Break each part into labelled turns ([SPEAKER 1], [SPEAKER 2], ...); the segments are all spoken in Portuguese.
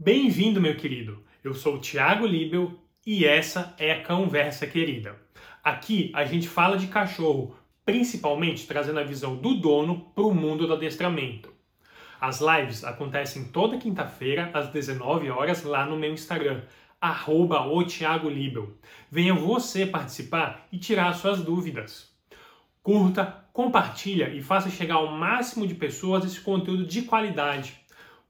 [SPEAKER 1] Bem-vindo, meu querido. Eu sou o Thiago Libel e essa é a Conversa Querida. Aqui a gente fala de cachorro, principalmente trazendo a visão do dono para o mundo do adestramento. As lives acontecem toda quinta-feira às 19 horas lá no meu Instagram, arroba o Thiago Libel. Venha você participar e tirar suas dúvidas. Curta, compartilha e faça chegar ao máximo de pessoas esse conteúdo de qualidade.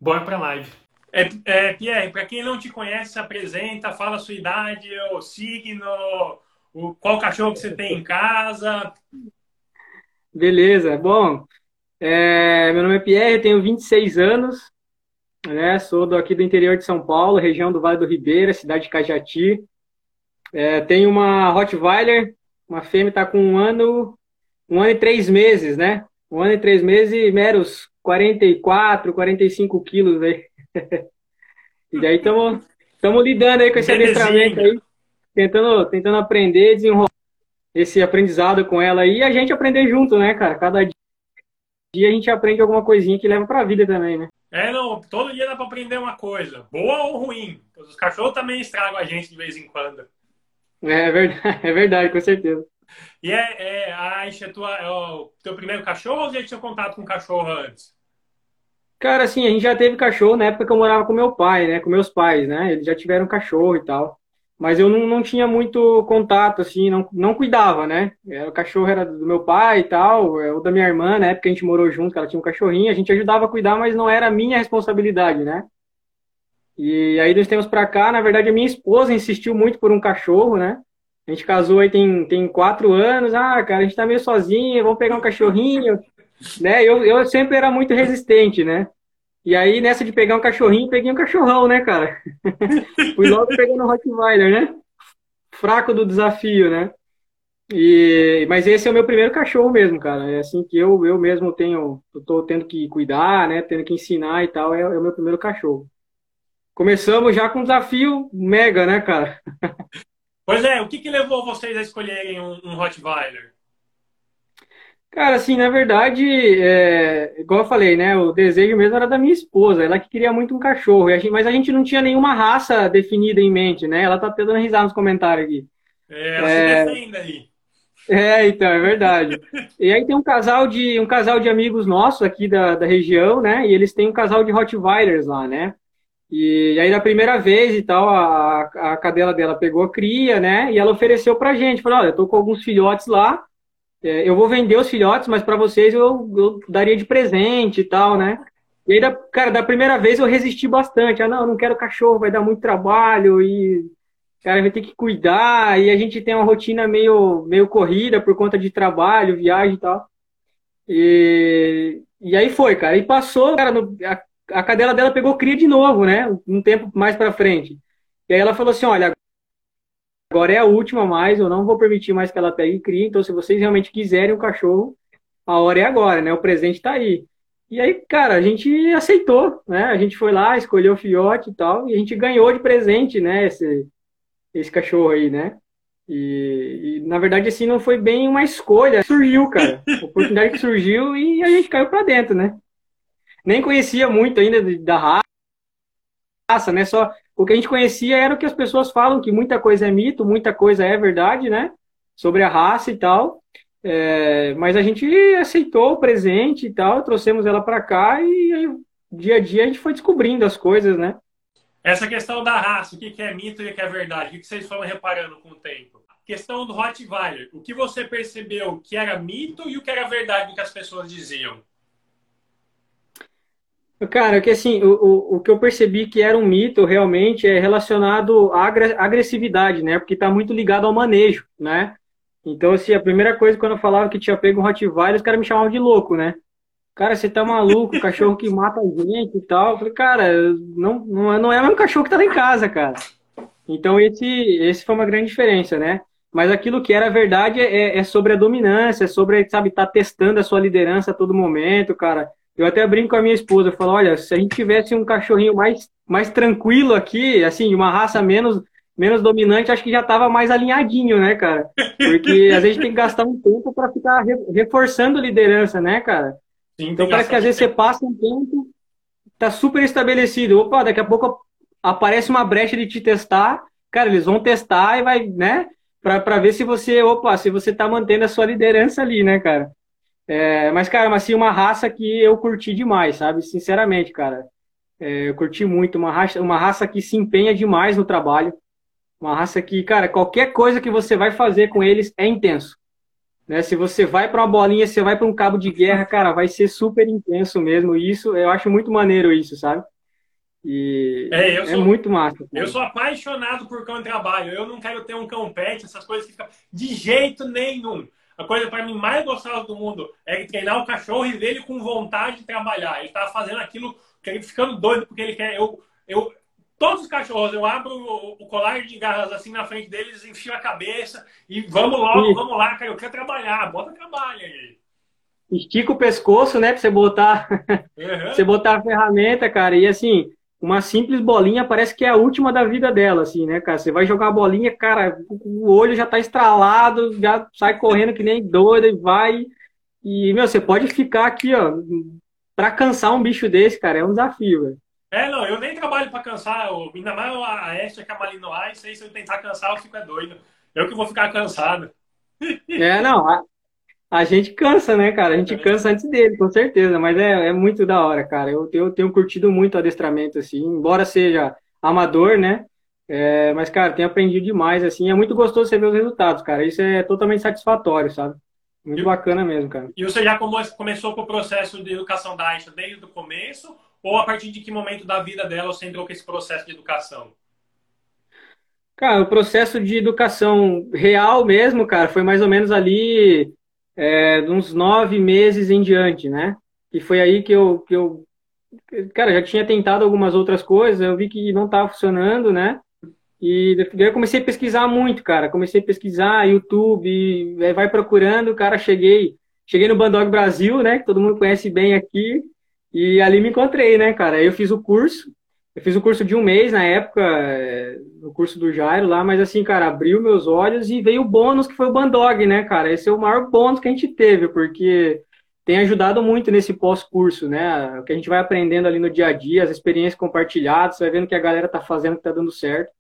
[SPEAKER 1] Bora para a live! É, é, Pierre, para quem não te conhece, se apresenta, fala a sua idade, o signo, o, qual cachorro que você tem em casa.
[SPEAKER 2] Beleza, bom, é, meu nome é Pierre, tenho 26 anos, né, sou do, aqui do interior de São Paulo, região do Vale do Ribeira, cidade de Cajati. É, tenho uma Rottweiler, uma fêmea está com um ano, um ano e três meses, né? Um ano e três meses e meros 44, 45 quilos aí. e daí estamos lidando aí com esse adestramento aí, tentando, tentando aprender, desenrolar esse aprendizado com ela aí e a gente aprender junto, né, cara? Cada dia a gente aprende alguma coisinha que leva pra vida também, né?
[SPEAKER 1] É, não, todo dia dá pra aprender uma coisa, boa ou ruim. Os cachorros também estragam a gente de vez em quando.
[SPEAKER 2] É verdade, é verdade com certeza.
[SPEAKER 1] E é, é a Aisha, é, tua, é o teu primeiro cachorro ou já tinha contato com cachorro antes?
[SPEAKER 2] Cara, assim, a gente já teve cachorro na época que eu morava com meu pai, né? Com meus pais, né? Eles já tiveram cachorro e tal. Mas eu não, não tinha muito contato, assim, não, não cuidava, né? O cachorro era do meu pai e tal, é, ou da minha irmã, na época a gente morou junto, ela tinha um cachorrinho, a gente ajudava a cuidar, mas não era minha responsabilidade, né? E aí, dois tempos pra cá, na verdade, a minha esposa insistiu muito por um cachorro, né? A gente casou aí tem, tem quatro anos, ah, cara, a gente tá meio sozinho, vamos pegar um cachorrinho né? Eu, eu sempre era muito resistente, né? E aí, nessa de pegar um cachorrinho, peguei um cachorrão, né, cara? Fui logo pegando o Rottweiler, né? Fraco do desafio, né? E, mas esse é o meu primeiro cachorro mesmo, cara. É assim que eu, eu mesmo tenho, eu tô tendo que cuidar, né? Tendo que ensinar e tal, é, é o meu primeiro cachorro. Começamos já com um desafio mega, né, cara?
[SPEAKER 1] Pois é, o que, que levou vocês a escolherem um, um Rottweiler?
[SPEAKER 2] Cara, assim, na verdade, é, igual eu falei, né? O desejo mesmo era da minha esposa, ela que queria muito um cachorro, a gente, mas a gente não tinha nenhuma raça definida em mente, né? Ela tá até dando risada nos comentários aqui.
[SPEAKER 1] É, ela é, se defende aí.
[SPEAKER 2] É, então, é verdade. e aí tem um casal de um casal de amigos nossos aqui da, da região, né? E eles têm um casal de Rottweilers lá, né? E, e aí na primeira vez e tal, a, a cadela dela pegou a cria, né? E ela ofereceu pra gente, falou, olha, eu tô com alguns filhotes lá, é, eu vou vender os filhotes, mas para vocês eu, eu, daria de presente e tal, né? E aí, da, cara, da primeira vez eu resisti bastante. Ah, não, não quero cachorro, vai dar muito trabalho e, cara, vai ter que cuidar. E a gente tem uma rotina meio, meio corrida por conta de trabalho, viagem e tal. E, e aí foi, cara. E passou, cara, no, a, a cadela dela pegou cria de novo, né? Um tempo mais pra frente. E aí ela falou assim: olha, Agora é a última mais, eu não vou permitir mais que ela pegue e crie. Então, se vocês realmente quiserem um cachorro, a hora é agora, né? O presente está aí. E aí, cara, a gente aceitou, né? A gente foi lá, escolheu o filhote e tal, e a gente ganhou de presente, né? Esse, esse cachorro aí, né? E, e, na verdade, assim, não foi bem uma escolha. Surgiu, cara. A oportunidade que surgiu e a gente caiu para dentro, né? Nem conhecia muito ainda da raça, né? Só o que a gente conhecia era o que as pessoas falam, que muita coisa é mito, muita coisa é verdade, né? Sobre a raça e tal. É, mas a gente aceitou o presente e tal, trouxemos ela para cá e aí, dia a dia a gente foi descobrindo as coisas, né?
[SPEAKER 1] Essa questão da raça, o que é mito e o que é verdade, o que vocês foram reparando com o tempo? Questão do Rottweiler, o que você percebeu que era mito e o que era verdade do que as pessoas diziam?
[SPEAKER 2] Cara, que assim, o, o, o, que eu percebi que era um mito realmente é relacionado à agressividade, né? Porque está muito ligado ao manejo, né? Então, assim, a primeira coisa quando eu falava que tinha pego um Rottweiler, os caras me chamavam de louco, né? Cara, você tá maluco, cachorro que mata a gente e tal. Eu falei, cara, não, não, é, não é o mesmo cachorro que tá lá em casa, cara. Então, esse, esse foi uma grande diferença, né? Mas aquilo que era verdade é, é sobre a dominância, é sobre, sabe, tá testando a sua liderança a todo momento, cara eu até brinco com a minha esposa, eu falo, olha, se a gente tivesse um cachorrinho mais, mais tranquilo aqui, assim, uma raça menos, menos dominante, acho que já tava mais alinhadinho, né, cara? Porque às vezes tem que gastar um tempo para ficar reforçando liderança, né, cara? Sim, então parece que às vezes você passa um tempo, tá super estabelecido. Opa, daqui a pouco aparece uma brecha de te testar, cara, eles vão testar e vai, né? Para ver se você, opa, se você tá mantendo a sua liderança ali, né, cara? É, mas, cara, mas assim, uma raça que eu curti demais, sabe? Sinceramente, cara. É, eu curti muito. Uma raça, uma raça que se empenha demais no trabalho. Uma raça que, cara, qualquer coisa que você vai fazer com eles é intenso. Né? Se você vai para uma bolinha, você vai para um cabo de guerra, cara, vai ser super intenso mesmo. Isso, eu acho muito maneiro isso, sabe? E é, é sou, muito massa. Cara.
[SPEAKER 1] Eu sou apaixonado por cão de trabalho. Eu não quero ter um cão pet, essas coisas que ficam de jeito nenhum. A coisa para mim mais gostosa do mundo é treinar o cachorro e ver ele com vontade de trabalhar. Ele tá fazendo aquilo, ficando doido porque ele quer. Eu, eu, todos os cachorros, eu abro o, colar de garras assim na frente deles, enfio a cabeça e vamos logo, vamos lá, cara, eu quero trabalhar, bota trabalho aí.
[SPEAKER 2] Estica o pescoço, né, pra você botar, uhum. você botar a ferramenta, cara, e assim, uma simples bolinha parece que é a última da vida dela, assim, né, cara? Você vai jogar a bolinha, cara, o olho já tá estralado, já sai correndo que nem doida e vai. E, meu, você pode ficar aqui, ó, pra cansar um bicho desse, cara, é um desafio, velho.
[SPEAKER 1] É, não, eu nem trabalho pra cansar, eu, ainda mais a Estia que é a Malinois, aí se eu tentar cansar, eu fico é doido. Eu que vou ficar cansado.
[SPEAKER 2] É, não, a, gente cansa, né, cara? A gente cansa antes dele, com certeza, mas é, é muito da hora, cara. Eu, eu tenho curtido muito o adestramento, assim, embora seja amador, né? É, mas, cara, tenho aprendido demais, assim, é muito gostoso você ver os resultados, cara. Isso é totalmente satisfatório, sabe? Muito e, bacana mesmo, cara.
[SPEAKER 1] E você já começou com o processo de educação da Aisha desde o começo? Ou a partir de que momento da vida dela você entrou com esse processo de educação?
[SPEAKER 2] Cara, o processo de educação real mesmo, cara, foi mais ou menos ali é, uns nove meses em diante, né? E foi aí que eu, que eu, cara, já tinha tentado algumas outras coisas, eu vi que não estava funcionando, né? E eu comecei a pesquisar muito, cara. Comecei a pesquisar YouTube, vai procurando, cara, cheguei, cheguei no Bandog Brasil, né? Que todo mundo conhece bem aqui. E ali me encontrei, né, cara? Eu fiz o curso, eu fiz o curso de um mês na época, é, no curso do Jairo lá, mas assim, cara, abriu meus olhos e veio o bônus que foi o Bandog, né, cara? Esse é o maior bônus que a gente teve, porque tem ajudado muito nesse pós-curso, né? O que a gente vai aprendendo ali no dia a dia, as experiências compartilhadas, vai vendo que a galera tá fazendo, que tá dando certo.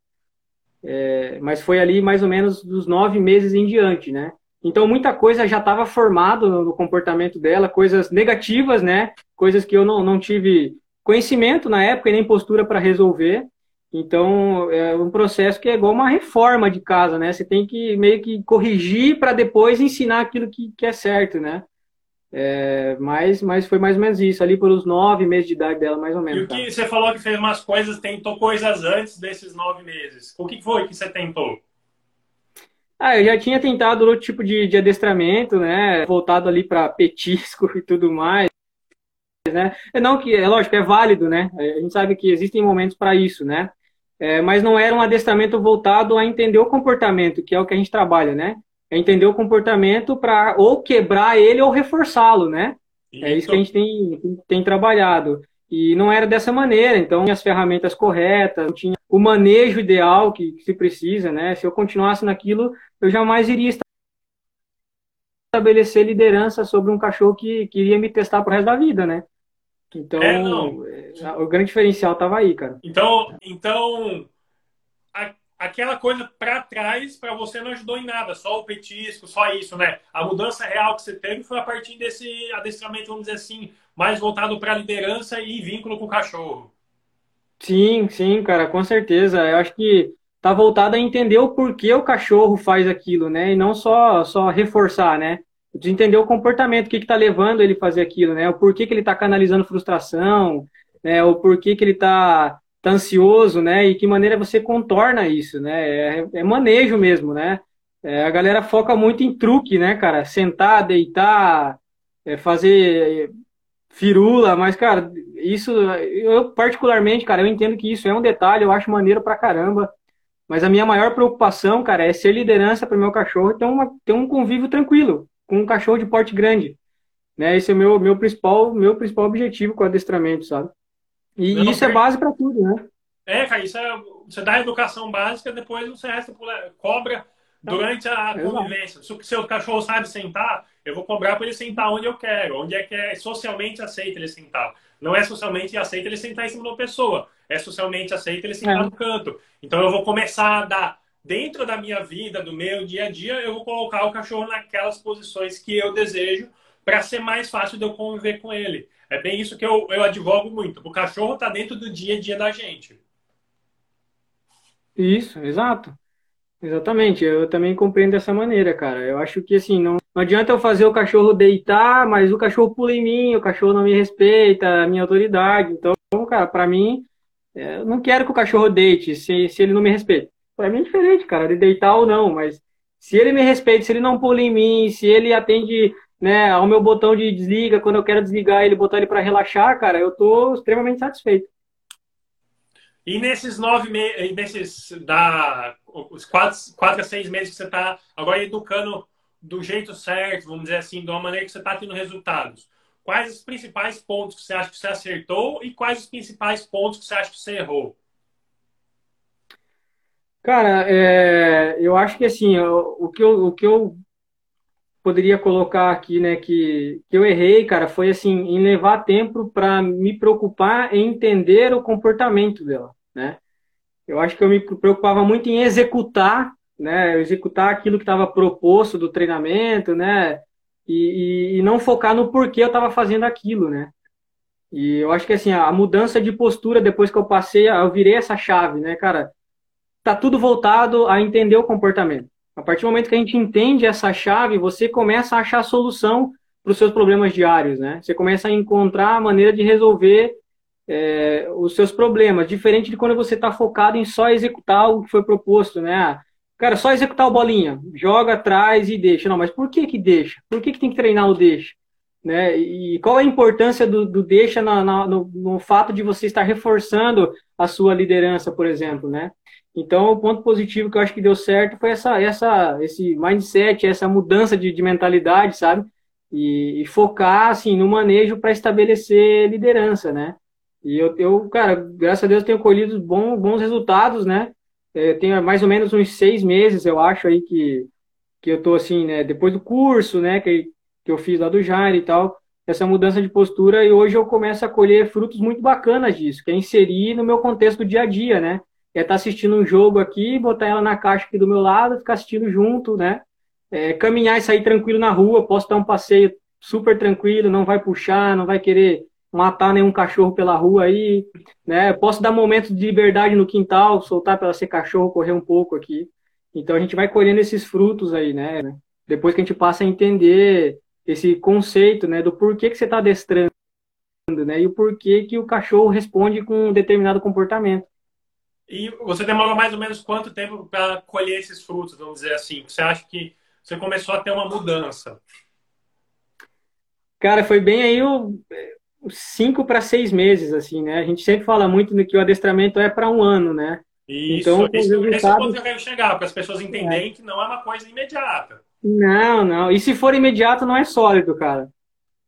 [SPEAKER 2] É, mas foi ali mais ou menos dos nove meses em diante, né? Então muita coisa já estava formado no comportamento dela, coisas negativas, né? Coisas que eu não, não tive conhecimento na época e nem postura para resolver. Então, é um processo que é igual uma reforma de casa, né? Você tem que meio que corrigir para depois ensinar aquilo que, que é certo, né? É, mas, mas foi mais ou menos isso, ali pelos nove meses de idade dela, mais ou menos.
[SPEAKER 1] E o que tá? você falou que fez umas coisas, tentou coisas antes desses nove meses. O que foi que você tentou?
[SPEAKER 2] Ah, eu já tinha tentado outro tipo de, de adestramento, né? Voltado ali para petisco e tudo mais né? É não que, é lógico, é válido, né? A gente sabe que existem momentos para isso, né? É, mas não era um adestramento voltado a entender o comportamento, que é o que a gente trabalha, né? É entender o comportamento para ou quebrar ele ou reforçá-lo, né? É isso que a gente tem, tem trabalhado. E não era dessa maneira, então tinha as ferramentas corretas, tinha o manejo ideal que, que se precisa, né? Se eu continuasse naquilo, eu jamais iria estabelecer liderança sobre um cachorro que queria me testar pro resto da vida, né? Então, é, o grande diferencial estava aí, cara.
[SPEAKER 1] Então, então a, aquela coisa para trás para você não ajudou em nada, só o petisco, só isso, né? A mudança real que você teve foi a partir desse adestramento, vamos dizer assim, mais voltado para liderança e vínculo com o cachorro.
[SPEAKER 2] Sim, sim, cara, com certeza. Eu acho que tá voltado a entender o porquê o cachorro faz aquilo, né? E não só só reforçar, né? De entender o comportamento, o que está levando ele a fazer aquilo, né? O porquê que ele está canalizando frustração, né? O porquê que ele está tá ansioso, né? E que maneira você contorna isso, né? É, é manejo mesmo, né? É, a galera foca muito em truque, né, cara? Sentar, deitar, é, fazer firula, mas, cara, isso, eu particularmente, cara, eu entendo que isso é um detalhe, eu acho maneiro pra caramba. Mas a minha maior preocupação, cara, é ser liderança para meu cachorro ter, uma, ter um convívio tranquilo com um cachorro de porte grande. Né? Esse é o meu, meu, principal, meu principal objetivo com o adestramento, sabe? E Não, isso é base para tudo, né?
[SPEAKER 1] É, cara, isso é, você dá a educação básica, depois você resta cobra durante a convivência. Se o seu cachorro sabe sentar, eu vou cobrar para ele sentar onde eu quero, onde é que é socialmente aceito ele sentar. Não é socialmente aceito ele sentar em cima de uma pessoa. é socialmente aceito ele sentar é. no canto. Então eu vou começar a dar dentro da minha vida, do meu dia a dia, eu vou colocar o cachorro naquelas posições que eu desejo para ser mais fácil de eu conviver com ele. É bem isso que eu, eu advogo muito. O cachorro está dentro do dia a dia da gente.
[SPEAKER 2] Isso, exato. Exatamente, eu também compreendo dessa maneira, cara. Eu acho que assim, não, não adianta eu fazer o cachorro deitar, mas o cachorro pula em mim, o cachorro não me respeita, a minha autoridade. Então, cara, para mim, é, eu não quero que o cachorro deite se, se ele não me respeita. Para mim é diferente, cara, de deitar ou não, mas se ele me respeita, se ele não pula em mim, se ele atende né, ao meu botão de desliga, quando eu quero desligar ele, botar ele para relaxar, cara, eu tô extremamente satisfeito.
[SPEAKER 1] E nesses nove meses, nesses da, os quatro, quatro a seis meses que você está agora educando do jeito certo, vamos dizer assim, de uma maneira que você está tendo resultados, quais os principais pontos que você acha que você acertou e quais os principais pontos que você acha que você errou?
[SPEAKER 2] Cara, é, eu acho que assim, o, que eu, o que eu poderia colocar aqui, né, que, que eu errei, cara, foi assim, em levar tempo para me preocupar em entender o comportamento dela né? Eu acho que eu me preocupava muito em executar, né? Executar aquilo que estava proposto do treinamento, né? E, e, e, não focar no porquê eu estava fazendo aquilo, né? E eu acho que assim a mudança de postura depois que eu passei, eu virei essa chave, né, cara? Tá tudo voltado a entender o comportamento. A partir do momento que a gente entende essa chave, você começa a achar solução para os seus problemas diários, né? Você começa a encontrar a maneira de resolver é, os seus problemas, diferente de quando você está focado em só executar o que foi proposto, né? Ah, cara, só executar o bolinha, joga atrás e deixa. Não, mas por que que deixa? Por que que tem que treinar o deixa? Né? E qual é a importância do, do deixa na, na, no, no, fato de você estar reforçando a sua liderança, por exemplo, né? Então, o ponto positivo que eu acho que deu certo foi essa, essa, esse mindset, essa mudança de, de mentalidade, sabe? E, e focar, assim, no manejo para estabelecer liderança, né? E eu, eu, cara, graças a Deus tenho colhido bons, bons resultados, né? É, tenho mais ou menos uns seis meses, eu acho, aí que, que eu tô assim, né? Depois do curso, né? Que, que eu fiz lá do Jair e tal, essa mudança de postura, e hoje eu começo a colher frutos muito bacanas disso, que é inserir no meu contexto do dia a dia, né? É estar tá assistindo um jogo aqui, botar ela na caixa aqui do meu lado, ficar assistindo junto, né? É, caminhar e sair tranquilo na rua, posso dar um passeio super tranquilo, não vai puxar, não vai querer matar nenhum cachorro pela rua aí, né? Posso dar momentos de liberdade no quintal, soltar para ser cachorro, correr um pouco aqui. Então a gente vai colhendo esses frutos aí, né? Depois que a gente passa a entender esse conceito, né, do porquê que você está adestrando, né? E o porquê que o cachorro responde com um determinado comportamento.
[SPEAKER 1] E você demorou mais ou menos quanto tempo para colher esses frutos, vamos dizer assim? Você acha que você começou a ter uma mudança?
[SPEAKER 2] Cara, foi bem aí o cinco para seis meses, assim, né? A gente sempre fala muito no que o adestramento é para um ano, né?
[SPEAKER 1] Isso, então, esse, resultados... esse é o ponto que eu quero chegar, para as pessoas entenderem é. que não é uma coisa imediata.
[SPEAKER 2] Não, não. E se for imediato, não é sólido, cara.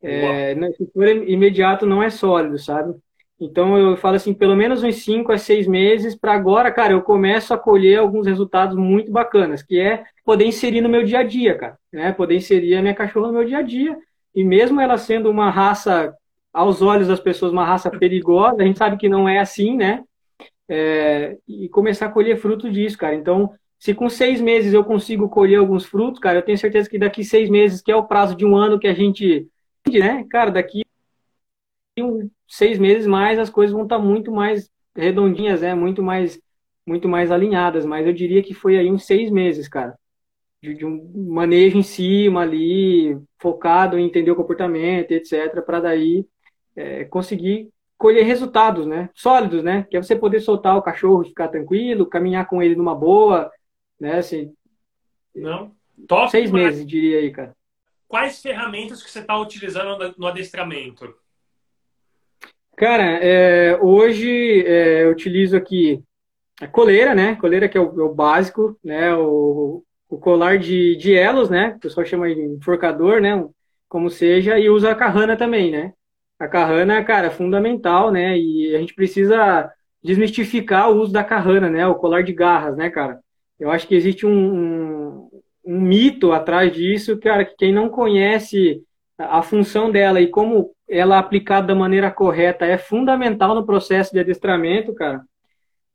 [SPEAKER 2] É, né, se for imediato, não é sólido, sabe? Então eu falo assim, pelo menos uns 5 a 6 meses para agora, cara, eu começo a colher alguns resultados muito bacanas, que é poder inserir no meu dia a dia, cara, né? Poder inserir a minha cachorra no meu dia a dia. E mesmo ela sendo uma raça aos olhos das pessoas uma raça perigosa, a gente sabe que não é assim, né? É, e começar a colher fruto disso, cara. Então, se com seis meses eu consigo colher alguns frutos, cara, eu tenho certeza que daqui seis meses, que é o prazo de um ano que a gente, né? Cara, daqui seis meses mais as coisas vão estar muito mais redondinhas, né? Muito mais, muito mais alinhadas. Mas eu diria que foi aí uns seis meses, cara. De, de um manejo em cima ali, focado em entender o comportamento, etc. Para daí é, conseguir colher resultados, né? Sólidos, né? Que é você poder soltar o cachorro, ficar tranquilo, caminhar com ele numa boa, né? Assim,
[SPEAKER 1] Não. Top,
[SPEAKER 2] seis mas... meses, diria aí, cara.
[SPEAKER 1] Quais ferramentas que você está utilizando no adestramento?
[SPEAKER 2] Cara, é, hoje é, eu utilizo aqui a coleira, né? Coleira que é o, é o básico, né? O, o colar de, de elos, né? O pessoal chama de enforcador, né? Como seja, e usa a carrana também, né? a carrana, cara, é fundamental, né? E a gente precisa desmistificar o uso da carrana, né? O colar de garras, né, cara? Eu acho que existe um, um, um mito atrás disso, cara, que quem não conhece a função dela e como ela aplicada da maneira correta é fundamental no processo de adestramento, cara.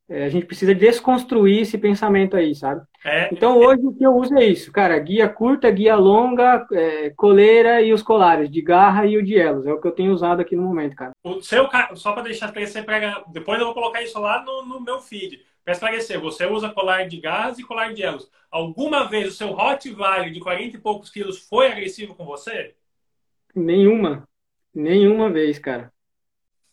[SPEAKER 2] É, a gente precisa desconstruir esse pensamento aí, sabe? É, então hoje o que eu uso é isso, cara, guia curta, guia longa, é, coleira e os colares, de garra e o de elos. É o que eu tenho usado aqui no momento, cara.
[SPEAKER 1] O seu, só para deixar esclarecer, depois eu vou colocar isso lá no, no meu feed. Para esclarecer, você usa colar de gás e colar de elos. Alguma vez o seu Rottweiler de 40 e poucos quilos foi agressivo com você?
[SPEAKER 2] Nenhuma. Nenhuma vez, cara.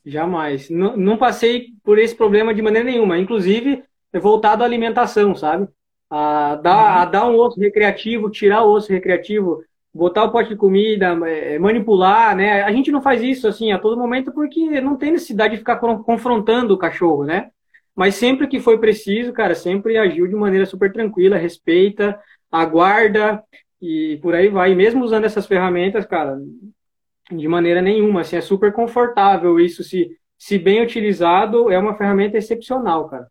[SPEAKER 2] Jamais. Não, não passei por esse problema de maneira nenhuma. Inclusive, é voltado à alimentação, sabe? A dar, uhum. a dar um osso recreativo, tirar o osso recreativo, botar o pote de comida, é, manipular, né? A gente não faz isso assim a todo momento porque não tem necessidade de ficar confrontando o cachorro, né? Mas sempre que foi preciso, cara, sempre agiu de maneira super tranquila, respeita, aguarda e por aí vai. E mesmo usando essas ferramentas, cara, de maneira nenhuma. Assim, é super confortável isso. Se, se bem utilizado, é uma ferramenta excepcional, cara.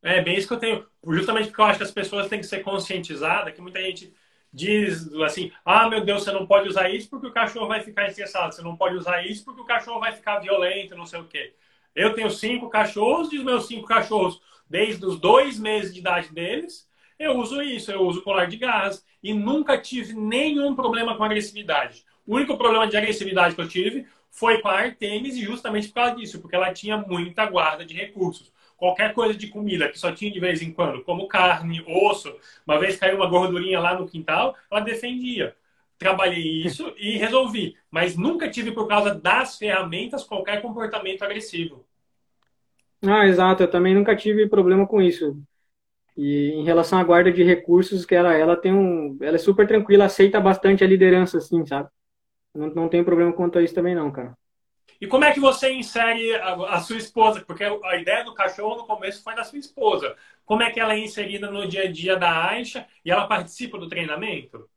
[SPEAKER 1] É bem isso que eu tenho. Justamente porque eu acho que as pessoas têm que ser conscientizadas, que muita gente diz assim, ah, meu Deus, você não pode usar isso porque o cachorro vai ficar estressado. Você não pode usar isso porque o cachorro vai ficar violento, não sei o quê. Eu tenho cinco cachorros e os meus cinco cachorros, desde os dois meses de idade deles, eu uso isso, eu uso colar de gás e nunca tive nenhum problema com agressividade. O único problema de agressividade que eu tive foi com a Artemis e justamente por causa disso, porque ela tinha muita guarda de recursos. Qualquer coisa de comida que só tinha de vez em quando, como carne, osso, uma vez caiu uma gordurinha lá no quintal, ela defendia. Trabalhei isso e resolvi, mas nunca tive por causa das ferramentas qualquer comportamento agressivo.
[SPEAKER 2] Ah, exato, eu também nunca tive problema com isso. E em relação à guarda de recursos, que ela, ela tem um, ela é super tranquila, aceita bastante a liderança, assim, sabe? Não, não tem problema quanto a isso também, não, cara.
[SPEAKER 1] E como é que você insere a, a, sua esposa? Porque a ideia do cachorro no começo foi da sua esposa. Como é que ela é inserida no dia a dia da Aisha e ela participa do treinamento?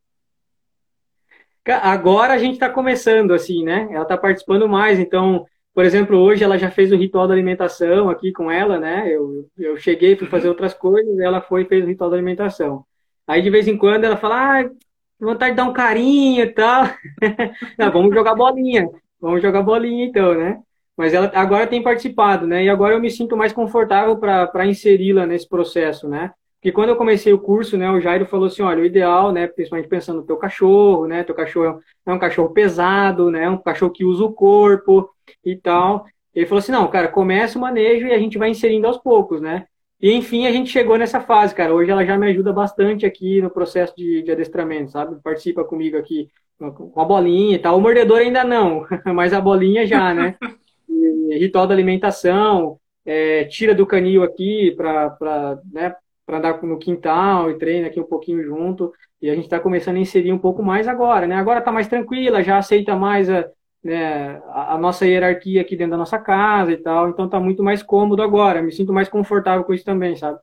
[SPEAKER 2] Agora a gente está começando, assim, né? Ela está participando mais. Então, por exemplo, hoje ela já fez o ritual da alimentação aqui com ela, né? Eu, eu cheguei, fui fazer uhum. outras coisas, ela foi e fez o ritual da alimentação. Aí, de vez em quando, ela fala, ah, vontade de dar um carinho e tal. Não, vamos jogar bolinha. Vamos jogar bolinha então, né? Mas ela agora tem participado, né? E agora eu me sinto mais confortável para inseri-la nesse processo, né? Porque quando eu comecei o curso, né, o Jairo falou assim, olha, o ideal, né, principalmente pensando no teu cachorro, né, teu cachorro é um cachorro pesado, né, um cachorro que usa o corpo e tal. Ele falou assim, não, cara, começa o manejo e a gente vai inserindo aos poucos, né? E enfim, a gente chegou nessa fase, cara. Hoje ela já me ajuda bastante aqui no processo de, de adestramento, sabe? Participa comigo aqui com a bolinha e tal. O mordedor ainda não, mas a bolinha já, né? E, ritual da alimentação, é, tira do canil aqui para né, andar no quintal e treina aqui um pouquinho junto. E a gente está começando a inserir um pouco mais agora, né? Agora está mais tranquila, já aceita mais a, né, a, a, nossa hierarquia aqui dentro da nossa casa e tal, então tá muito mais cômodo agora, me sinto mais confortável com isso também, sabe?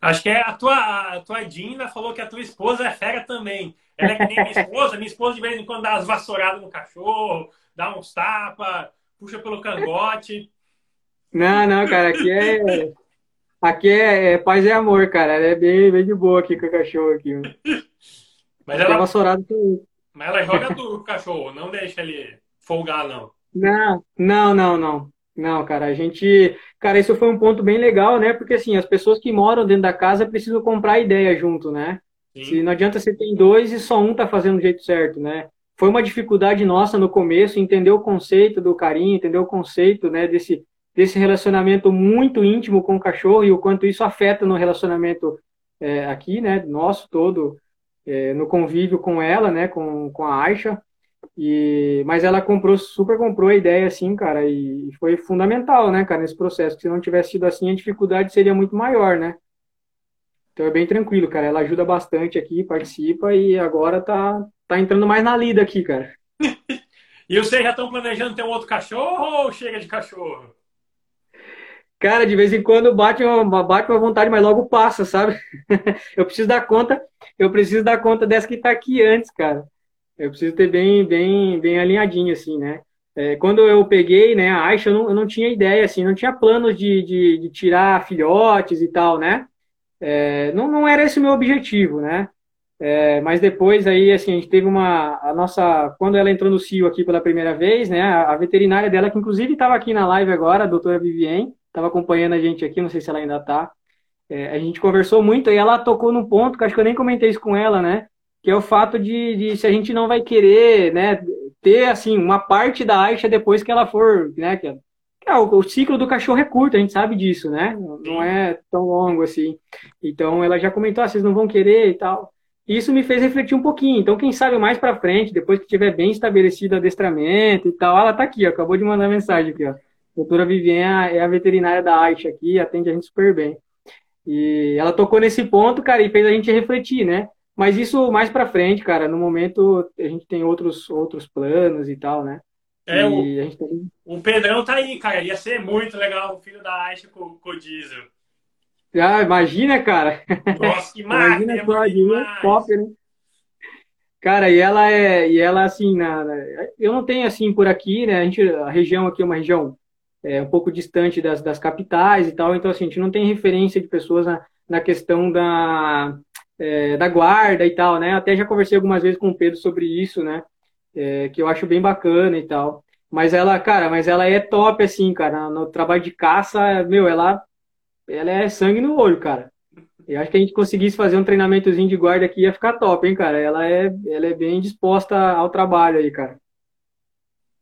[SPEAKER 1] Acho que é a tua, a tua Dina falou que a tua esposa é fera também. Ela é que nem minha esposa, minha esposa de vez em quando dá umas vassouradas no cachorro, dá uns tapas, puxa pelo cangote.
[SPEAKER 2] Não, não, cara, aqui é. Aqui é, é paz e amor, cara. Ela é bem, bem de boa aqui com o cachorro aqui.
[SPEAKER 1] Mas ela, é vassourada com mas ela joga duro o cachorro, não deixa ele folgar, não.
[SPEAKER 2] Não, não, não, não. Não, cara, a gente. Cara, isso foi um ponto bem legal, né? Porque assim, as pessoas que moram dentro da casa precisam comprar a ideia junto, né? Sim. Se não adianta você ter dois e só um tá fazendo do jeito certo, né? Foi uma dificuldade nossa no começo entender o conceito do carinho, entender o conceito, né, desse, desse relacionamento muito íntimo com o cachorro e o quanto isso afeta no relacionamento é, aqui, né, nosso todo é, no convívio com ela, né, com, com a Aisha, e, mas ela comprou, super comprou a ideia, assim, cara, e foi fundamental, né, cara, nesse processo, que se não tivesse sido assim, a dificuldade seria muito maior, né. Então é bem tranquilo, cara, ela ajuda bastante aqui, participa, e agora tá, tá entrando mais na lida aqui, cara.
[SPEAKER 1] e vocês já estão planejando ter um outro cachorro ou chega de cachorro?
[SPEAKER 2] Cara, de vez em quando bate uma, bate uma vontade, mas logo passa, sabe? eu preciso dar conta, eu preciso dar conta dessa que tá aqui antes, cara. Eu preciso ter bem, bem, bem alinhadinho, assim, né? É, quando eu peguei, né, a Aisha, eu não, eu não tinha ideia, assim, não tinha planos de, de, de tirar filhotes e tal, né? É, não, não era esse o meu objetivo, né? É, mas depois aí, assim, a gente teve uma, a nossa, quando ela entrou no CIO aqui pela primeira vez, né, a, a veterinária dela, que inclusive estava aqui na live agora, a doutora Vivien, estava acompanhando a gente aqui, não sei se ela ainda está, é, a gente conversou muito e ela tocou num ponto que acho que eu nem comentei isso com ela, né, que é o fato de, de se a gente não vai querer, né, ter, assim, uma parte da Aisha depois que ela for, né, que, é, o, o, ciclo do cachorro é curto, a gente sabe disso, né, não é tão longo assim. Então ela já comentou, ah, vocês não vão querer e tal. Isso me fez refletir um pouquinho. Então, quem sabe mais para frente, depois que tiver bem estabelecido o adestramento e tal, ela tá aqui, ó, acabou de mandar mensagem aqui, ó. Doutora Viviane é a veterinária da Aisha aqui, atende a gente super bem. E ela tocou nesse ponto, cara, e fez a gente refletir, né? Mas isso mais para frente, cara, no momento a gente tem outros outros planos e tal, né?
[SPEAKER 1] É, o, tem... o Pedrão tá aí, cara. Ia ser muito legal o filho da Aisha com, com o Diesel.
[SPEAKER 2] Ah, imagina, cara.
[SPEAKER 1] Nossa, que imagina
[SPEAKER 2] só, a top, né? Cara, e ela é, e ela assim, na, eu não tenho assim por aqui, né? A gente, a região aqui é uma região é, um pouco distante das, das capitais e tal, então assim, a gente não tem referência de pessoas na, na questão da, é, da guarda e tal, né? Até já conversei algumas vezes com o Pedro sobre isso, né? É, que eu acho bem bacana e tal. Mas ela, cara, mas ela é top, assim, cara. No trabalho de caça, meu, ela ela é sangue no olho, cara. Eu acho que a gente conseguisse fazer um treinamentozinho de guarda aqui ia ficar top, hein, cara. Ela é, ela é bem disposta ao trabalho aí, cara.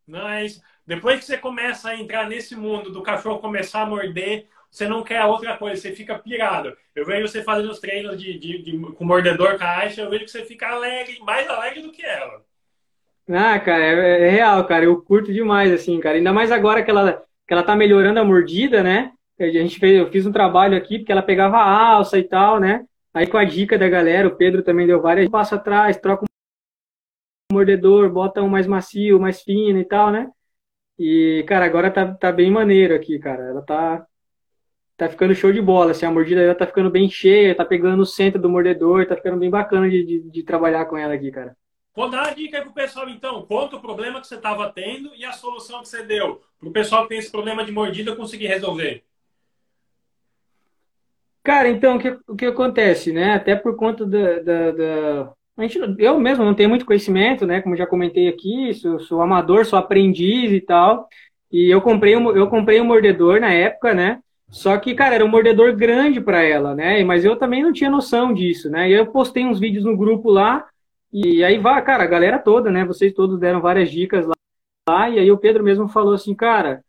[SPEAKER 1] Não, é isso. Depois que você começa a entrar nesse mundo do cachorro começar a morder, você não quer outra coisa, você fica pirado. Eu vejo você fazendo os treinos de, de, de com mordedor caixa, eu vejo que você fica alegre, mais alegre do que ela.
[SPEAKER 2] Ah, cara, é, é, real, cara. Eu curto demais, assim, cara. Ainda mais agora que ela, que ela tá melhorando a mordida, né? A gente fez, eu fiz um trabalho aqui porque ela pegava a alça e tal, né? Aí com a dica da galera, o Pedro também deu várias, passa atrás, troca um mordedor, bota um mais macio, mais fino e tal, né? E, cara, agora tá, tá bem maneiro aqui, cara. Ela tá, tá ficando show de bola, assim, a mordida dela tá ficando bem cheia, tá pegando o centro do mordedor, tá ficando bem bacana de, de, de trabalhar com ela aqui, cara.
[SPEAKER 1] Vou dar a dica aí pro pessoal, então. Conta o problema que você estava tendo e a solução que você deu. Pro pessoal que tem esse problema de mordida conseguir resolver.
[SPEAKER 2] Cara, então, o que, o que acontece, né? Até por conta da, da, da... A gente, eu mesmo não tenho muito conhecimento, né? Como já comentei aqui, sou, sou amador, sou aprendiz e tal. E eu comprei, um, eu comprei um mordedor na época, né? Só que, cara, era um mordedor grande para ela, né? Mas eu também não tinha noção disso, né? E eu postei uns vídeos no grupo lá, e aí vai, cara, a galera toda, né? Vocês todos deram várias dicas lá, e aí o Pedro mesmo falou assim, cara,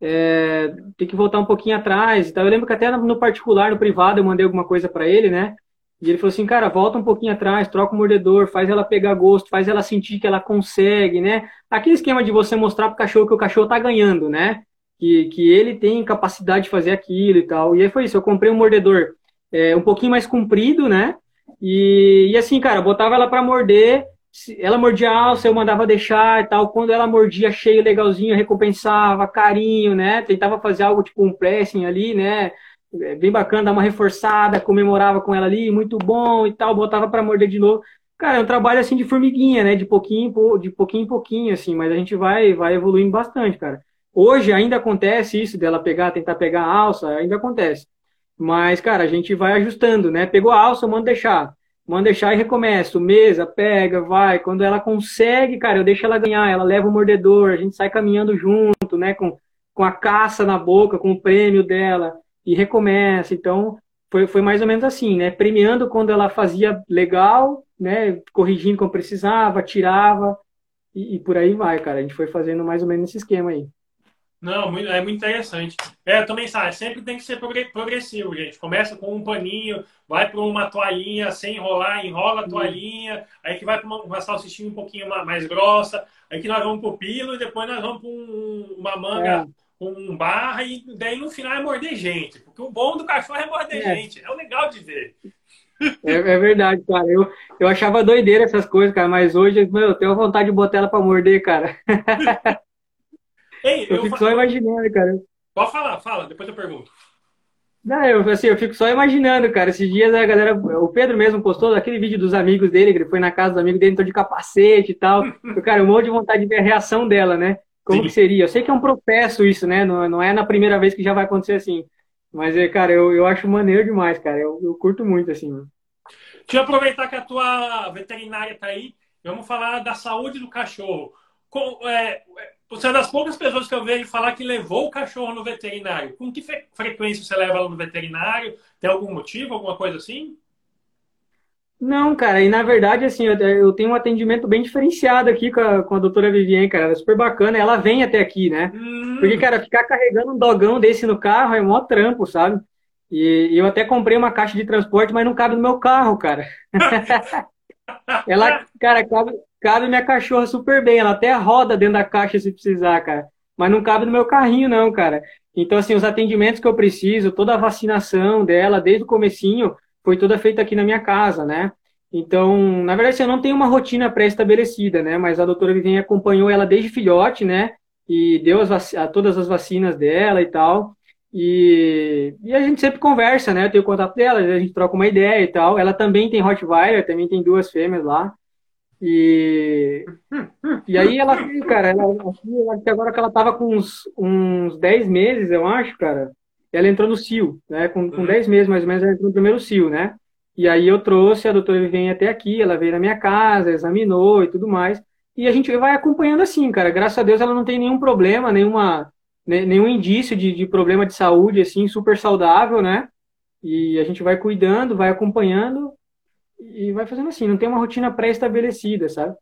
[SPEAKER 2] é, tem que voltar um pouquinho atrás e tal. Eu lembro que até no particular, no privado, eu mandei alguma coisa para ele, né? E ele falou assim, cara, volta um pouquinho atrás, troca o mordedor, faz ela pegar gosto, faz ela sentir que ela consegue, né? Aquele esquema de você mostrar pro cachorro que o cachorro tá ganhando, né? Que, que ele tem capacidade de fazer aquilo e tal. E aí foi isso, eu comprei um mordedor é, um pouquinho mais comprido, né? E, e assim, cara, botava ela para morder ela mordia alça, eu mandava deixar e tal. Quando ela mordia cheio, legalzinho, recompensava, carinho, né? Tentava fazer algo tipo um pressing ali, né? É, bem bacana, dar uma reforçada, comemorava com ela ali, muito bom e tal, botava para morder de novo. Cara, é um trabalho assim de formiguinha, né? De pouquinho, de pouquinho em pouquinho, assim, mas a gente vai, vai evoluindo bastante, cara. Hoje ainda acontece isso dela pegar, tentar pegar a alça, ainda acontece. Mas, cara, a gente vai ajustando, né? Pegou a alça, manda deixar manda deixar e recomeça. Mesa, pega, vai. Quando ela consegue, cara, eu deixo ela ganhar. Ela leva o mordedor, a gente sai caminhando junto, né? Com, com a caça na boca, com o prêmio dela. E recomeça. Então, foi, foi mais ou menos assim, né? Premiando quando ela fazia legal, né? Corrigindo quando precisava, tirava. E, e por aí vai, cara. A gente foi fazendo mais ou menos esse esquema aí.
[SPEAKER 1] Não, é muito interessante. É, também sabe, sempre tem que ser progressivo, gente. Começa com um paninho, vai para uma toalhinha sem enrolar, enrola a toalhinha, aí que vai para uma, uma salsichinha um pouquinho mais grossa, aí que nós vamos para o pilo e depois nós vamos para um, uma manga é. Com um barra e daí no final é morder gente. Porque o bom do cachorro é morder é. gente. É o legal de ver.
[SPEAKER 2] É, é, verdade, cara. Eu, eu achava doideira essas coisas, cara, mas hoje meu, eu tenho vontade de botar ela para morder, cara.
[SPEAKER 1] Ei,
[SPEAKER 2] eu, eu fico só imaginando, cara.
[SPEAKER 1] Pode falar, fala, depois eu pergunto.
[SPEAKER 2] Não, eu, assim, eu fico só imaginando, cara. Esses dias a galera, o Pedro mesmo postou aquele vídeo dos amigos dele, que ele foi na casa do amigo dele, entrou de capacete e tal. Eu, cara, um monte de vontade de ver a reação dela, né? Como Sim. que seria? Eu sei que é um processo isso, né? Não, não é na primeira vez que já vai acontecer assim. Mas, é, cara, eu, eu acho maneiro demais, cara. Eu, eu curto muito, assim. Mano.
[SPEAKER 1] Deixa eu aproveitar que a tua veterinária está aí. Vamos falar da saúde do cachorro. Com, é, você é das poucas pessoas que eu vejo falar que levou o cachorro no veterinário. Com que fre frequência você leva ela no veterinário? Tem algum motivo, alguma coisa assim?
[SPEAKER 2] Não, cara, e na verdade, assim, eu, eu tenho um atendimento bem diferenciado aqui com a, com a doutora Vivien, cara, ela é super bacana, ela vem até aqui, né? Hum. Porque, cara, ficar carregando um dogão desse no carro é mó trampo, sabe? E, e eu até comprei uma caixa de transporte, mas não cabe no meu carro, cara. ela, cara, cabe, cabe minha cachorra super bem, ela até roda dentro da caixa se precisar, cara. Mas não cabe no meu carrinho, não, cara. Então, assim, os atendimentos que eu preciso, toda a vacinação dela, desde o comecinho, foi toda feita aqui na minha casa, né? Então, na verdade, assim, eu não tenho uma rotina pré-estabelecida, né? Mas a doutora Viviane acompanhou ela desde filhote, né? E deu as todas as vacinas dela e tal. E, e, a gente sempre conversa, né? Eu tenho contato dela, a gente troca uma ideia e tal. Ela também tem Rottweiler, também tem duas fêmeas lá. E, e aí ela, cara, ela, agora que ela tava com uns, uns 10 meses, eu acho, cara, ela entrou no CIO, né? Com, com 10 uhum. meses mais ou menos, ela entrou no primeiro CIO, né? E aí eu trouxe a doutora Viviane até aqui, ela veio na minha casa, examinou e tudo mais. E a gente vai acompanhando assim, cara. Graças a Deus ela não tem nenhum problema, nenhuma, nenhum indício de, de problema de saúde, assim, super saudável, né? E a gente vai cuidando, vai acompanhando e vai fazendo assim. Não tem uma rotina pré-estabelecida, sabe?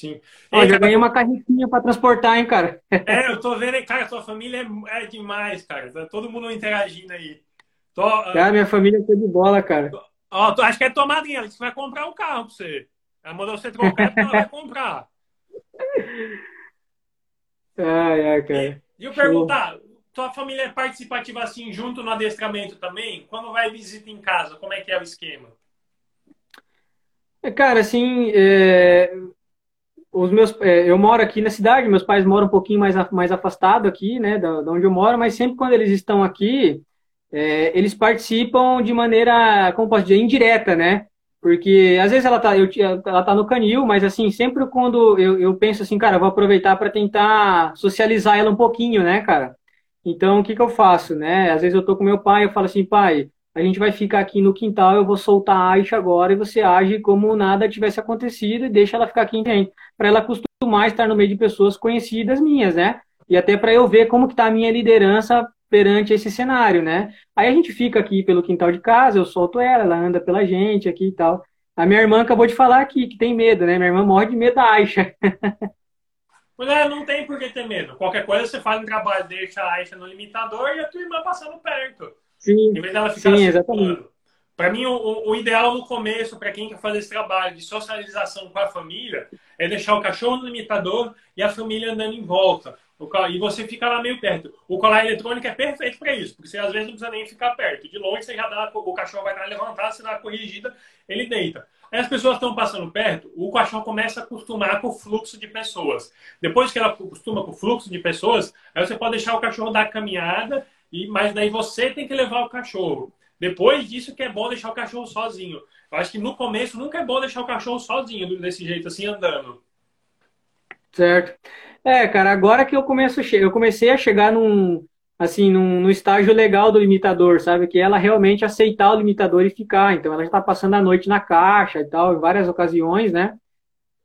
[SPEAKER 1] Sim.
[SPEAKER 2] Já ganhei uma carretinha para transportar, hein, cara?
[SPEAKER 1] É, eu tô vendo, cara, sua família é, é demais, cara. Tá todo mundo interagindo aí.
[SPEAKER 2] Tô, cara, minha família é de bola, cara.
[SPEAKER 1] Ó, acho que é tua madrinha, ela disse que vai comprar um carro pra você. Ela mandou você trocar e ela vai comprar.
[SPEAKER 2] Ai, ai, cara.
[SPEAKER 1] E eu perguntar, tua família é participativa assim, junto no adestramento também? Quando vai visita em casa, como é que é o esquema?
[SPEAKER 2] É, cara, assim, é... os meus, é, eu moro aqui na cidade, meus pais moram um pouquinho mais, mais afastado aqui, né, da, da onde eu moro, mas sempre quando eles estão aqui, é, eles participam de maneira, como posso dizer, indireta, né? Porque às vezes ela tá, eu, ela tá no canil, mas assim, sempre quando eu, eu penso assim, cara, vou aproveitar para tentar socializar ela um pouquinho, né, cara? Então, o que que eu faço, né? Às vezes eu tô com meu pai, eu falo assim, pai, a gente vai ficar aqui no quintal, eu vou soltar a Aisha agora e você age como nada tivesse acontecido e deixa ela ficar aqui em para ela acostumar estar no meio de pessoas conhecidas minhas, né? E até para eu ver como que tá a minha liderança perante esse cenário, né? Aí a gente fica aqui pelo quintal de casa, eu solto ela, ela anda pela gente aqui e tal. A minha irmã acabou de falar aqui que tem medo, né? Minha irmã morre de medo da Aisha.
[SPEAKER 1] Mulher, não tem por que ter medo. Qualquer coisa você faz um trabalho, deixa a Aisha no limitador e a tua irmã passando perto.
[SPEAKER 2] Sim, em vez dela ficar sim, exatamente.
[SPEAKER 1] Para mim, o, o, ideal no começo, para quem quer fazer esse trabalho de socialização com a família, é deixar o cachorro no limitador e a família andando em volta. E você fica lá meio perto. O colar eletrônico é perfeito para isso, porque você às vezes não precisa nem ficar perto. De longe você já dá, o cachorro vai dar levantar, você dá a corrigida, ele deita. Aí as pessoas estão passando perto, o cachorro começa a acostumar com o fluxo de pessoas. Depois que ela acostuma com o fluxo de pessoas, aí você pode deixar o cachorro dar caminhada, e mas daí você tem que levar o cachorro. Depois disso que é bom deixar o cachorro sozinho. Eu acho que no começo nunca é bom deixar o cachorro sozinho, desse jeito assim, andando.
[SPEAKER 2] Certo. É, cara, agora que eu começo, eu comecei a chegar num, assim, num, num, estágio legal do limitador, sabe? Que ela realmente aceitar o limitador e ficar. Então, ela já tá passando a noite na caixa e tal, em várias ocasiões, né?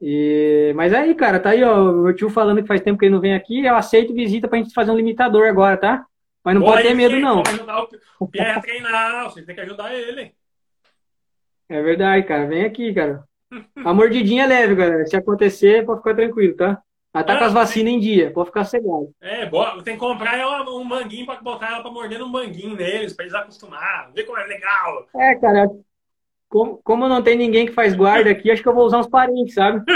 [SPEAKER 2] E... Mas aí, cara, tá aí, ó, meu tio falando que faz tempo que ele não vem aqui, eu aceito visita pra gente fazer um limitador agora, tá? Mas não pode ter medo, não.
[SPEAKER 1] O Pierre a treinar, você tem que ajudar ele.
[SPEAKER 2] É verdade, cara. Vem aqui, cara. A mordidinha é leve, galera. Se acontecer, pode ficar tranquilo, tá? Ela tá com as vacinas em dia, pode ficar cegado.
[SPEAKER 1] É, boa. tem que comprar ela, um manguinho pra botar ela pra morder um manguinho neles, pra eles acostumar, ver como é legal.
[SPEAKER 2] É, cara, como, como não tem ninguém que faz guarda aqui, acho que eu vou usar uns parentes, sabe?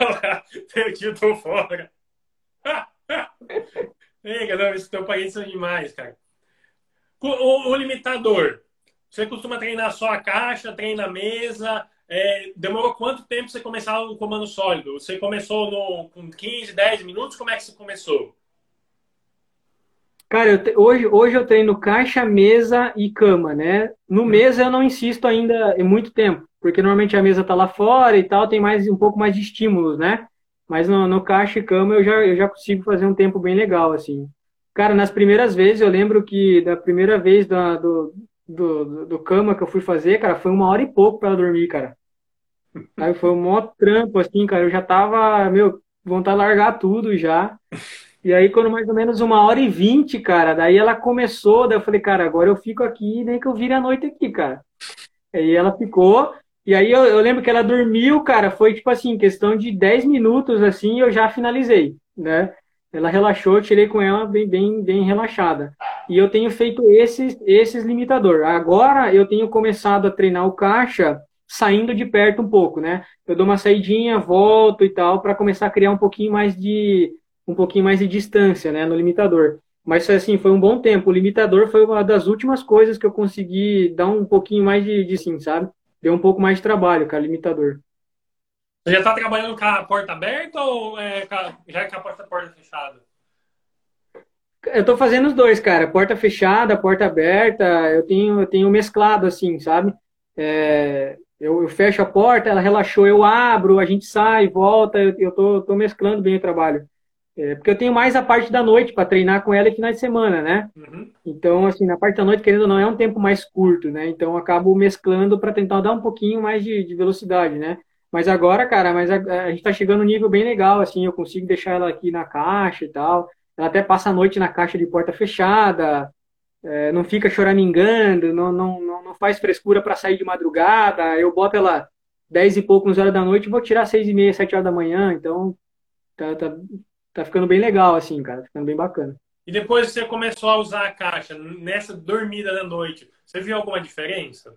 [SPEAKER 1] Olha, teu tio tô fora. Ei, galera, esses teus parentes são demais, cara. O, o, limitador, você costuma treinar só a caixa, treina a mesa, é, demorou quanto tempo você começar o comando sólido? Você começou no, com 15, 10 minutos? Como é que você começou?
[SPEAKER 2] Cara, te, hoje, hoje eu treino caixa, mesa e cama, né? No hum. mesa eu não insisto ainda muito tempo, porque normalmente a mesa tá lá fora e tal, tem mais um pouco mais de estímulos, né? Mas no, no caixa e cama eu já, eu já consigo fazer um tempo bem legal, assim. Cara, nas primeiras vezes, eu lembro que da primeira vez da, do, do, do cama que eu fui fazer, cara, foi uma hora e pouco para dormir, cara. Aí foi um maior trampo, assim, cara. Eu já tava, meu, vontade de largar tudo já. E aí, quando mais ou menos uma hora e vinte, cara, daí ela começou, daí eu falei, cara, agora eu fico aqui, nem que eu vire a noite aqui, cara. Aí ela ficou, e aí eu, eu lembro que ela dormiu, cara, foi tipo assim, questão de 10 minutos, assim, eu já finalizei, né? Ela relaxou, eu tirei com ela bem, bem, bem relaxada. E eu tenho feito esses, esses limitador. Agora eu tenho começado a treinar o caixa saindo de perto um pouco, né? Eu dou uma saidinha, volto e tal, para começar a criar um pouquinho mais de um pouquinho mais de distância, né, no limitador. Mas assim, foi um bom tempo. O limitador foi uma das últimas coisas que eu consegui dar um pouquinho mais de, de sim, sabe? Deu um pouco mais de trabalho, cara, limitador.
[SPEAKER 1] Você já está trabalhando com a porta aberta ou é, já é com a porta, porta fechada?
[SPEAKER 2] Eu estou fazendo os dois, cara. Porta fechada, porta aberta. Eu tenho, eu tenho mesclado assim, sabe? É, eu, eu, fecho a porta, ela relaxou, eu abro, a gente sai, volta. Eu, eu tô, tô mesclando bem o trabalho. É, porque eu tenho mais a parte da noite para treinar com ela e final de semana, né? Uhum. Então, assim, na parte da noite, querendo ou não, é um tempo mais curto, né? Então, eu acabo mesclando para tentar dar um pouquinho mais de, de, velocidade, né? Mas agora, cara, mas a, a gente está chegando num nível bem legal, assim, eu consigo deixar ela aqui na caixa e tal. Ela até passa a noite na caixa de porta fechada, é, não fica choramingando, não, não, não, não faz frescura para sair de madrugada. Eu boto ela 10 e pouco, 11 horas da noite, vou tirar 6 e meia, 7 horas da manhã, então tá, tá, tá ficando bem legal, assim, cara. Tá ficando bem bacana.
[SPEAKER 1] E depois que você começou a usar a caixa, nessa dormida da noite, você viu alguma diferença?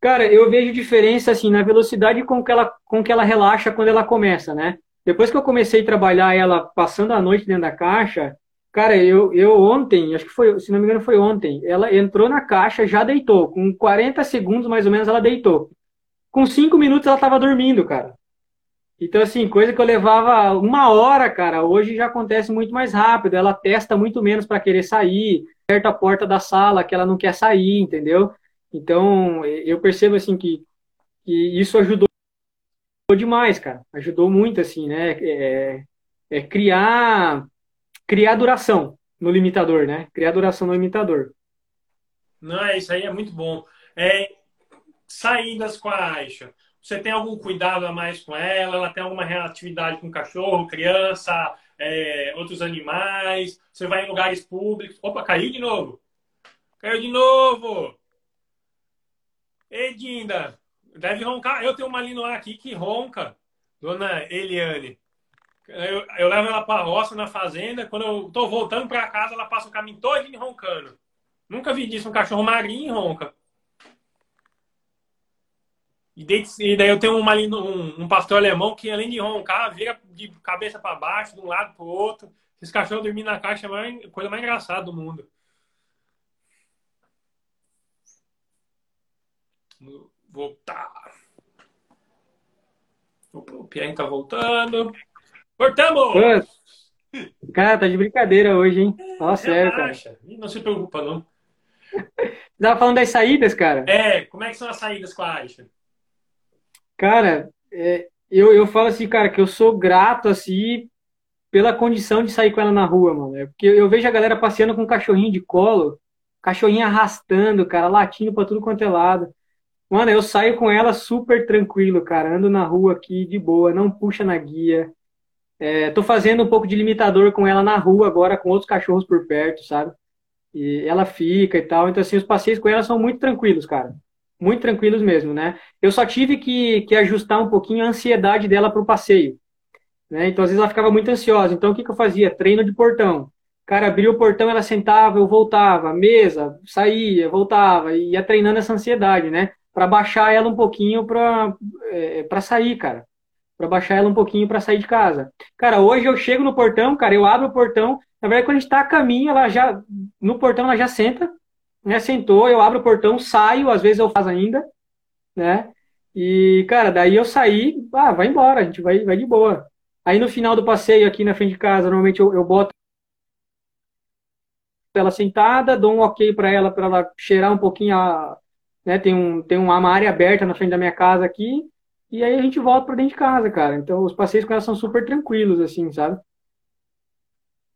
[SPEAKER 2] Cara, eu vejo diferença, assim, na velocidade com que ela, com que ela relaxa quando ela começa, né? Depois que eu comecei a trabalhar ela passando a noite dentro da caixa, cara, eu, eu ontem, acho que foi, se não me engano foi ontem, ela entrou na caixa, já deitou. Com 40 segundos, mais ou menos, ela deitou. Com 5 minutos ela tava dormindo, cara. Então, assim, coisa que eu levava uma hora, cara, hoje já acontece muito mais rápido. Ela testa muito menos para querer sair, aperta a porta da sala que ela não quer sair, entendeu? Então, eu percebo, assim, que, que isso ajudou demais, cara. Ajudou muito, assim, né? É, é criar, criar duração no limitador, né? Criar duração no limitador.
[SPEAKER 1] Não, isso aí é muito bom. É, saídas com a Aisha você tem algum cuidado a mais com ela? Ela tem alguma reatividade com cachorro, criança, é, outros animais? Você vai em lugares públicos? Opa, caiu de novo! Caiu de novo! Ei, Dinda, deve roncar. Eu tenho uma Linoa aqui que ronca, dona Eliane. Eu, eu levo ela para a roça, na fazenda. Quando eu estou voltando para casa, ela passa o caminho todo roncando. Nunca vi disso. Um cachorro magrinho ronca. E, daí eu tenho uma, um, um, pastor alemão que, além de roncar, vira de cabeça para baixo, de um lado para o outro. Esse cachorro dormindo na caixa é a coisa mais engraçada do mundo. Voltar. Opa, o Pierre tá voltando. Cortamos!
[SPEAKER 2] Cara, tá de brincadeira hoje, hein? Fala sério, cara.
[SPEAKER 1] Não se preocupa, não.
[SPEAKER 2] Você tava falando das saídas, cara?
[SPEAKER 1] É, como é que são as saídas com a Aisha?
[SPEAKER 2] Cara, é, eu, eu falo assim, cara, que eu sou grato, assim, pela condição de sair com ela na rua, mano. É porque eu vejo a galera passeando com um cachorrinho de colo, cachorrinho arrastando, cara, latindo pra tudo quanto é lado. Mano, eu saio com ela super tranquilo, cara. Ando na rua aqui de boa, não puxa na guia. É, tô fazendo um pouco de limitador com ela na rua agora, com outros cachorros por perto, sabe? E ela fica e tal. Então, assim, os passeios com ela são muito tranquilos, cara muito tranquilos mesmo, né? Eu só tive que, que ajustar um pouquinho a ansiedade dela para o passeio. Né? Então, às vezes ela ficava muito ansiosa. Então, o que, que eu fazia? Treino de portão. Cara, abria o portão, ela sentava, eu voltava, mesa, saía, voltava, ia treinando essa ansiedade, né? Para baixar ela um pouquinho para é, sair, cara. Para baixar ela um pouquinho para sair de casa. Cara, hoje eu chego no portão, cara, eu abro o portão. Na verdade, quando a gente tá a caminho, ela já. No portão ela já senta, né? Sentou, eu abro o portão, saio, às vezes eu faço ainda, né? E, cara, daí eu saí, ah, vai embora, a gente vai, vai de boa. Aí no final do passeio aqui na frente de casa, normalmente eu, eu boto ela sentada, dou um ok para ela, para ela cheirar um pouquinho a, né? Tem, um, tem uma área aberta na frente da minha casa aqui, e aí a gente volta para dentro de casa, cara. Então os passeios com ela são super tranquilos, assim, sabe?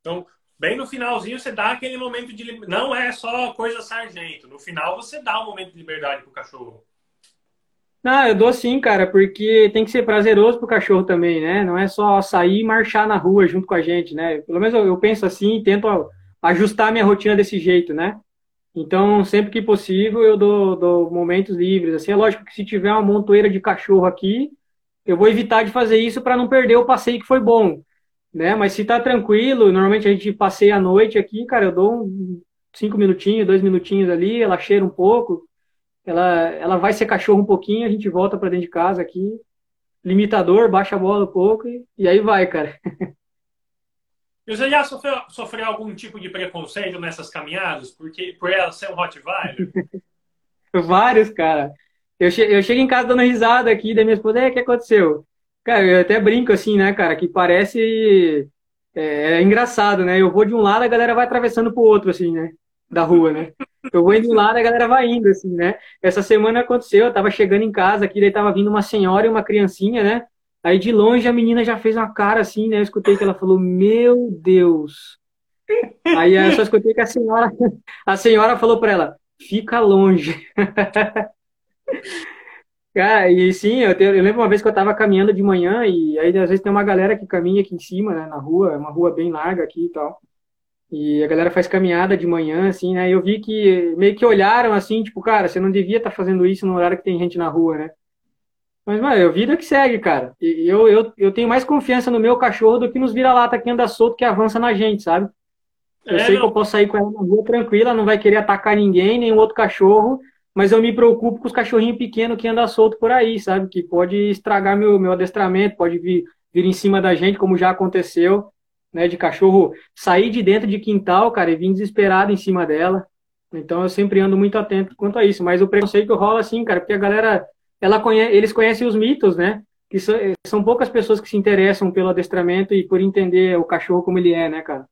[SPEAKER 1] Então, bem no finalzinho você dá aquele momento de não é só coisa sargento. No final você dá um momento de liberdade pro cachorro.
[SPEAKER 2] Não, eu dou sim, cara, porque tem que ser prazeroso pro cachorro também, né? Não é só sair e marchar na rua junto com a gente, né? Pelo menos eu, eu penso assim e tento ajustar minha rotina desse jeito, né? Então, sempre que possível, eu dou, dou momentos livres. Assim, é lógico que se tiver uma montoeira de cachorro aqui, eu vou evitar de fazer isso para não perder o passeio que foi bom né? Mas se tá tranquilo, normalmente a gente passeia a noite aqui, cara, eu dou um, cinco minutinhos, dois minutinhos ali, ela cheira um pouco, ela, ela vai ser cachorro um pouquinho, a gente volta para dentro de casa aqui, limitador, baixa a bola um pouco e, e aí vai, cara.
[SPEAKER 1] E você já sofreu, sofreu algum tipo de preconceito nessas caminhadas? Porque, por ela ser um Rottweiler?
[SPEAKER 2] Vários, cara. Eu, che eu chego em casa dando risada aqui da minha esposa, o que aconteceu? Cara, eu até brinco assim, né, cara, que parece é, é, engraçado, né? Eu vou de um lado, a galera vai atravessando pro outro, assim, né? Da rua, né? Eu vou indo de um lado, a galera vai indo, assim, né? Essa semana aconteceu, eu tava chegando em casa aqui, daí tava vindo uma senhora e uma criancinha, né? Aí de longe a menina já fez uma cara assim, né? Eu escutei que ela falou, meu Deus. Aí eu só escutei que a senhora, a senhora falou para ela, fica longe. Cara, e sim, eu, eu, lembro uma vez que eu tava caminhando de manhã e aí às vezes tem uma galera que caminha aqui em cima, né, na rua, é uma rua bem larga aqui e tal. E a galera faz caminhada de manhã, assim, né? E eu vi que meio que olharam assim, tipo, cara, você não devia estar tá fazendo isso no horário que tem gente na rua, né? Mas, mano, é vida que segue, cara. E eu, eu, eu tenho mais confiança no meu cachorro do que nos vira-lata que anda solto, que avança na gente, sabe? Eu é, sei não... que eu posso sair com ela na rua tranquila, não vai querer atacar ninguém, nem o outro cachorro, mas eu me preocupo com os cachorrinhos pequenos que andam solto por aí, sabe? Que pode estragar meu, meu adestramento, pode vir, vir em cima da gente, como já aconteceu, né? De cachorro sair de dentro de quintal, cara, e vir desesperado em cima dela. Então eu sempre ando muito atento quanto a isso. Mas o preconceito rola assim, cara, porque a galera, ela conhece, eles conhecem os mitos, né? Que são, são poucas pessoas que se interessam pelo adestramento e por entender o cachorro como ele é, né, cara?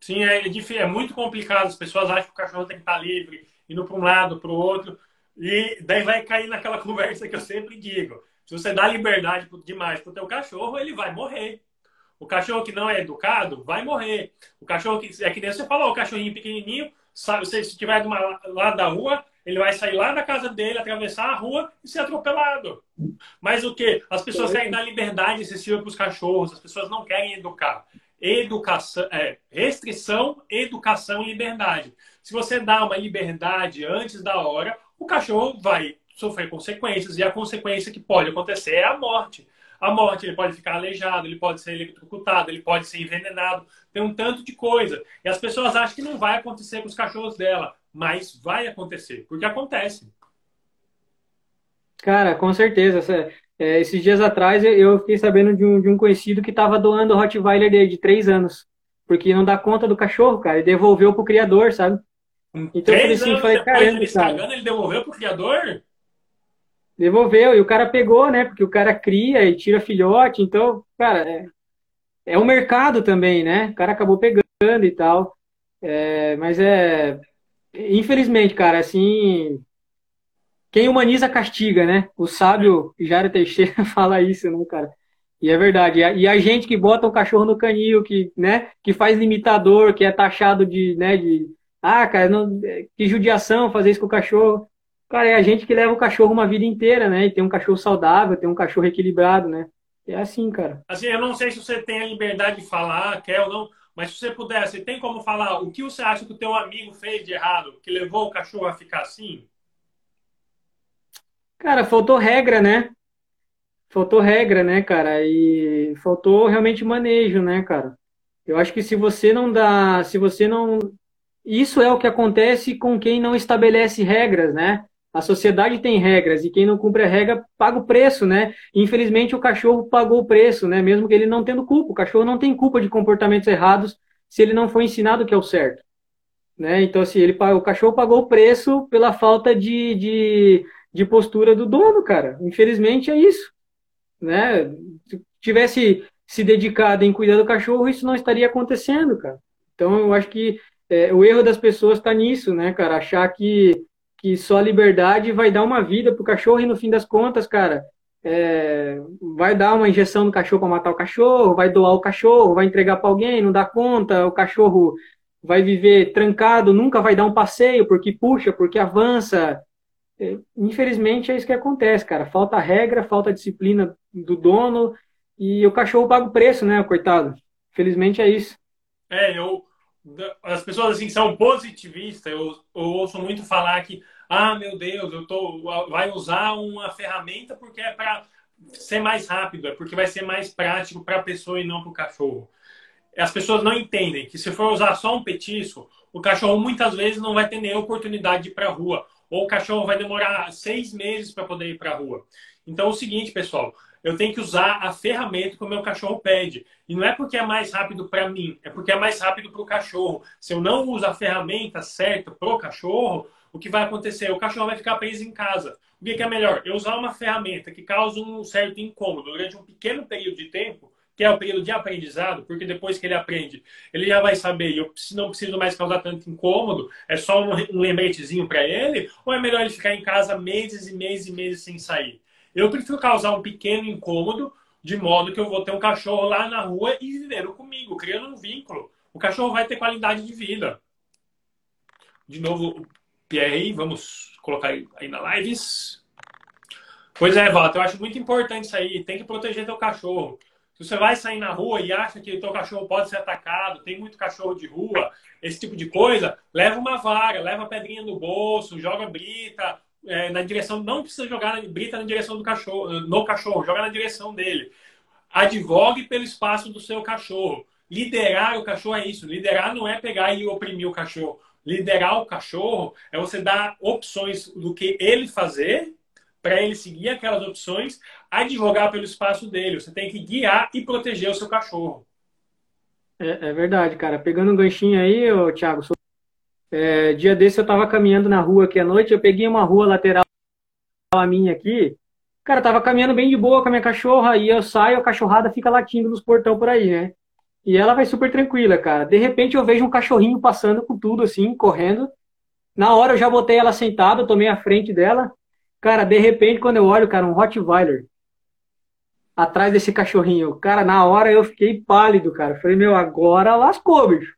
[SPEAKER 1] Sim, é, é muito complicado. As pessoas acham que o cachorro tem que estar livre indo para um lado, para o outro. E daí vai cair naquela conversa que eu sempre digo. Se você dá liberdade demais para o teu cachorro, ele vai morrer. O cachorro que não é educado vai morrer. O cachorro que é que nem você falou, o cachorrinho pequenininho, sabe, se estiver do lado da rua, ele vai sair lá da casa dele, atravessar a rua e ser atropelado. Mas o que? As pessoas querem dar liberdade excessiva para os cachorros, as pessoas não querem educar. Educação, é, restrição, educação e liberdade. Se você dá uma liberdade antes da hora, o cachorro vai sofrer consequências. E a consequência que pode acontecer é a morte. A morte, ele pode ficar aleijado, ele pode ser eletrocutado, ele pode ser envenenado. Tem um tanto de coisa. E as pessoas acham que não vai acontecer com os cachorros dela. Mas vai acontecer, porque acontece.
[SPEAKER 2] Cara, com certeza. É, esses dias atrás eu fiquei sabendo de um, de um conhecido que estava doando o Rottweiler dele de três anos. Porque não dá conta do cachorro, cara. E devolveu pro criador, sabe?
[SPEAKER 1] Então eu falei assim, falei, caramba, cara. ele devolveu pro criador?
[SPEAKER 2] Devolveu, e o cara pegou, né? Porque o cara cria e tira filhote, então, cara, é, é um mercado também, né? O cara acabou pegando e tal. É, mas é. Infelizmente, cara, assim. Quem humaniza castiga, né? O sábio Jara Teixeira fala isso, né, cara? E é verdade. E a, gente que bota o cachorro no canil, que, né, que faz limitador, que é taxado de, né, de ah, cara, não, que judiação fazer isso com o cachorro. Cara, é a gente que leva o cachorro uma vida inteira, né? E tem um cachorro saudável, tem um cachorro equilibrado, né? É assim, cara.
[SPEAKER 1] Assim, eu não sei se você tem a liberdade de falar, quer ou não, mas se você puder, você tem como falar o que você acha que o teu amigo fez de errado, que levou o cachorro a ficar assim?
[SPEAKER 2] Cara, faltou regra, né? Faltou regra, né, cara? E faltou realmente manejo, né, cara? Eu acho que se você não dá, se você não isso é o que acontece com quem não estabelece regras, né? A sociedade tem regras e quem não cumpre a regra paga o preço, né? Infelizmente o cachorro pagou o preço, né? Mesmo que ele não tendo culpa. O cachorro não tem culpa de comportamentos errados se ele não foi ensinado que é o certo, né? Então assim, ele o cachorro pagou o preço pela falta de, de, de postura do dono, cara. Infelizmente é isso, né? Se tivesse se dedicado em cuidar do cachorro, isso não estaria acontecendo, cara. Então eu acho que é, o erro das pessoas está nisso, né, cara? Achar que, que só a liberdade vai dar uma vida pro cachorro e no fim das contas, cara, é, vai dar uma injeção no cachorro para matar o cachorro, vai doar o cachorro, vai entregar para alguém, não dá conta, o cachorro vai viver trancado, nunca vai dar um passeio porque puxa, porque avança. É, infelizmente é isso que acontece, cara. Falta regra, falta disciplina do dono e o cachorro paga o preço, né, coitado. Felizmente é isso.
[SPEAKER 1] É, eu as pessoas assim são positivistas. Eu, eu ouço muito falar que ah, meu Deus, eu tô vai usar uma ferramenta porque é para ser mais rápido, é porque vai ser mais prático para a pessoa e não para o cachorro. As pessoas não entendem que se for usar só um petisco, o cachorro muitas vezes não vai ter nem oportunidade de ir para a rua, ou o cachorro vai demorar seis meses para poder ir para a rua. Então, é o seguinte, pessoal, eu tenho que usar a ferramenta que o meu cachorro pede. E não é porque é mais rápido para mim, é porque é mais rápido para o cachorro. Se eu não uso a ferramenta certa para o cachorro, o que vai acontecer? O cachorro vai ficar preso em casa. O que é melhor? Eu usar uma ferramenta que causa um certo incômodo durante um pequeno período de tempo, que é o período de aprendizado, porque depois que ele aprende, ele já vai saber, eu não preciso mais causar tanto incômodo, é só um lembretezinho para ele, ou é melhor ele ficar em casa meses e meses e meses sem sair? Eu prefiro causar um pequeno incômodo, de modo que eu vou ter um cachorro lá na rua e vivendo comigo, criando um vínculo. O cachorro vai ter qualidade de vida. De novo, Pierre, vamos colocar aí na lives. Pois é, Walter, eu acho muito importante isso aí. Tem que proteger teu cachorro. Se você vai sair na rua e acha que teu cachorro pode ser atacado, tem muito cachorro de rua, esse tipo de coisa, leva uma vara, leva a pedrinha no bolso, joga brita é, na direção, não precisa jogar brita na direção do cachorro, no cachorro, joga na direção dele. Advogue pelo espaço do seu cachorro. Liderar o cachorro é isso. Liderar não é pegar e oprimir o cachorro liderar o cachorro é você dar opções do que ele fazer para ele seguir aquelas opções, advogar pelo espaço dele. Você tem que guiar e proteger o seu cachorro.
[SPEAKER 2] É, é verdade, cara. Pegando um ganchinho aí, Thiago, sou... é, dia desse eu estava caminhando na rua aqui à noite, eu peguei uma rua lateral a minha aqui, cara, tava caminhando bem de boa com a minha cachorra, e eu saio, a cachorrada fica latindo nos portão por aí, né? E ela vai super tranquila, cara. De repente eu vejo um cachorrinho passando com tudo, assim, correndo. Na hora eu já botei ela sentada, tomei a frente dela. Cara, de repente, quando eu olho, cara, um Rottweiler atrás desse cachorrinho. Cara, na hora eu fiquei pálido, cara. Falei, meu, agora lascou, bicho.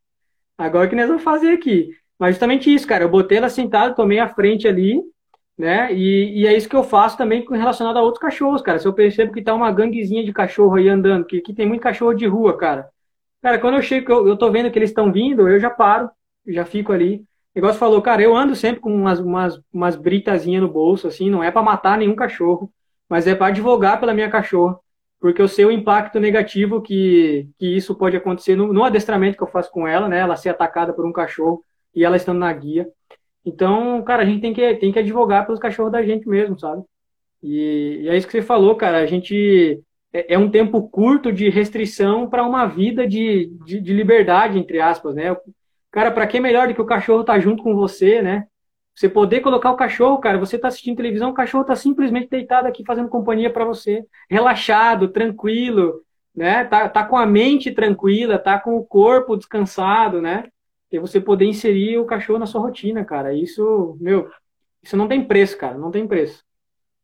[SPEAKER 2] Agora o que nós vamos fazer aqui? Mas justamente isso, cara. Eu botei ela sentada, tomei a frente ali, né? E, e é isso que eu faço também relacionado a outros cachorros, cara. Se eu percebo que tá uma ganguezinha de cachorro aí andando, que, que tem muito cachorro de rua, cara. Cara, quando eu chego, eu, eu tô vendo que eles estão vindo, eu já paro, já fico ali. O negócio falou, cara, eu ando sempre com umas, umas, umas britazinhas no bolso, assim, não é para matar nenhum cachorro, mas é para advogar pela minha cachorra, porque eu sei o impacto negativo que, que isso pode acontecer no, no adestramento que eu faço com ela, né? Ela ser atacada por um cachorro e ela estando na guia. Então, cara, a gente tem que, tem que advogar pelos cachorros da gente mesmo, sabe? E, e é isso que você falou, cara. A gente é, é um tempo curto de restrição para uma vida de, de, de, liberdade, entre aspas, né? Cara, para que melhor do que o cachorro estar tá junto com você, né? Você poder colocar o cachorro, cara, você está assistindo televisão, o cachorro está simplesmente deitado aqui fazendo companhia para você, relaxado, tranquilo, né? Tá, tá com a mente tranquila, tá com o corpo descansado, né? E você poder inserir o cachorro na sua rotina, cara. Isso, meu, isso não tem preço, cara, não tem preço.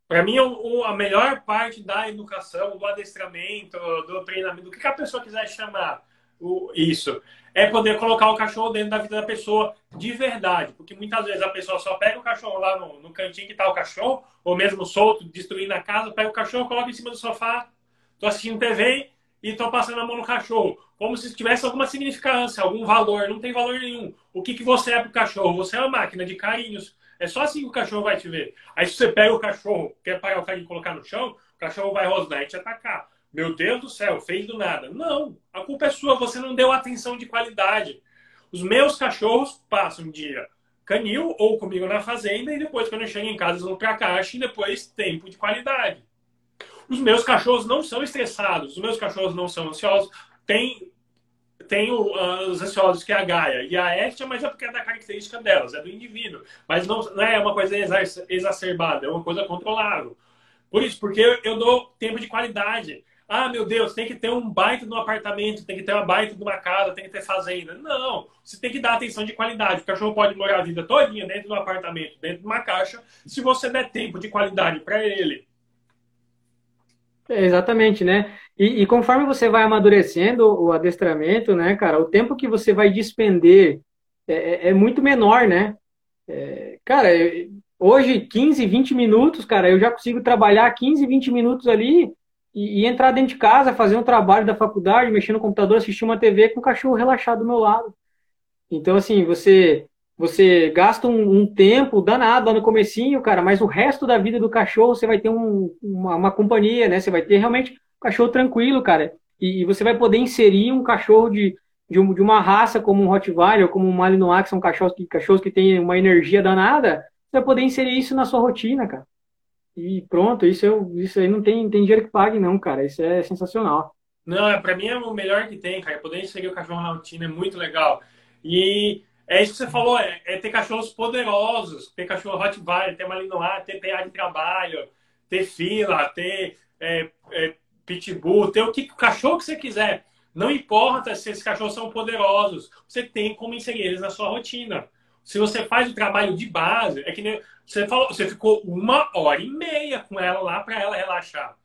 [SPEAKER 1] Para mim, a melhor parte da educação, do adestramento, do treinamento, do que a pessoa quiser chamar o, isso, é poder colocar o cachorro dentro da vida da pessoa de verdade. Porque muitas vezes a pessoa só pega o cachorro lá no, no cantinho que está o cachorro, ou mesmo solto, destruindo a casa, pega o cachorro, coloca em cima do sofá, tô assistindo TV e tô passando a mão no cachorro. Como se tivesse alguma significância, algum valor. Não tem valor nenhum. O que, que você é pro cachorro? Você é uma máquina de carinhos é só assim que o cachorro vai te ver. Aí se você pega o cachorro, quer pagar o carinho e colocar no chão, o cachorro vai rosnar e te atacar. Meu Deus do céu, fez do nada. Não, a culpa é sua, você não deu atenção de qualidade. Os meus cachorros passam um dia canil ou comigo na fazenda e depois quando eu chego em casa eles vão pra caixa e depois tempo de qualidade. Os meus cachorros não são estressados, os meus cachorros não são ansiosos. Tem tem uh, os ansiosos, que é a Gaia, e a Estia, mas é porque é da característica delas, é do indivíduo. Mas não, não é uma coisa exacerbada, é uma coisa controlável. Por isso, porque eu dou tempo de qualidade. Ah, meu Deus, tem que ter um baita no apartamento, tem que ter uma baita de uma casa, tem que ter fazenda. Não, você tem que dar atenção de qualidade. O cachorro pode morar a vida todinha dentro do apartamento, dentro de uma caixa, se você der tempo de qualidade para ele.
[SPEAKER 2] É, exatamente, né? E, e, conforme você vai amadurecendo o adestramento, né, cara, o tempo que você vai despender é, é, é muito menor, né? É, cara, hoje, 15, 20 minutos, cara, eu já consigo trabalhar 15, 20 minutos ali e, e, entrar dentro de casa, fazer um trabalho da faculdade, mexer no computador, assistir uma TV com o cachorro relaxado do meu lado. Então, assim, você você gasta um, um, tempo danado lá no comecinho, cara, mas o resto da vida do cachorro você vai ter um, uma, uma, companhia, né? Você vai ter realmente um cachorro tranquilo, cara. E, e você vai poder inserir um cachorro de, de, um, de, uma raça como um Rottweiler, como um Malinois, que são cachorros que, cachorros que têm uma energia danada, você vai poder inserir isso na sua rotina, cara. E pronto, isso, eu, isso aí não tem, tem dinheiro que pague, não, cara. Isso é sensacional.
[SPEAKER 1] Não, é, pra mim é o melhor que tem, cara. Poder inserir o cachorro na rotina é muito legal. E é isso que você falou, é, é ter cachorros poderosos, ter cachorro Rottweiler, ter Malinois, ter PA de trabalho, ter fila, ter é, é, pitbull, ter o que o cachorro que você quiser. Não importa se esses cachorros são poderosos, você tem como inserir eles na sua rotina. Se você faz o trabalho de base, é que nem você falou, você ficou uma hora e meia com ela lá para ela relaxar.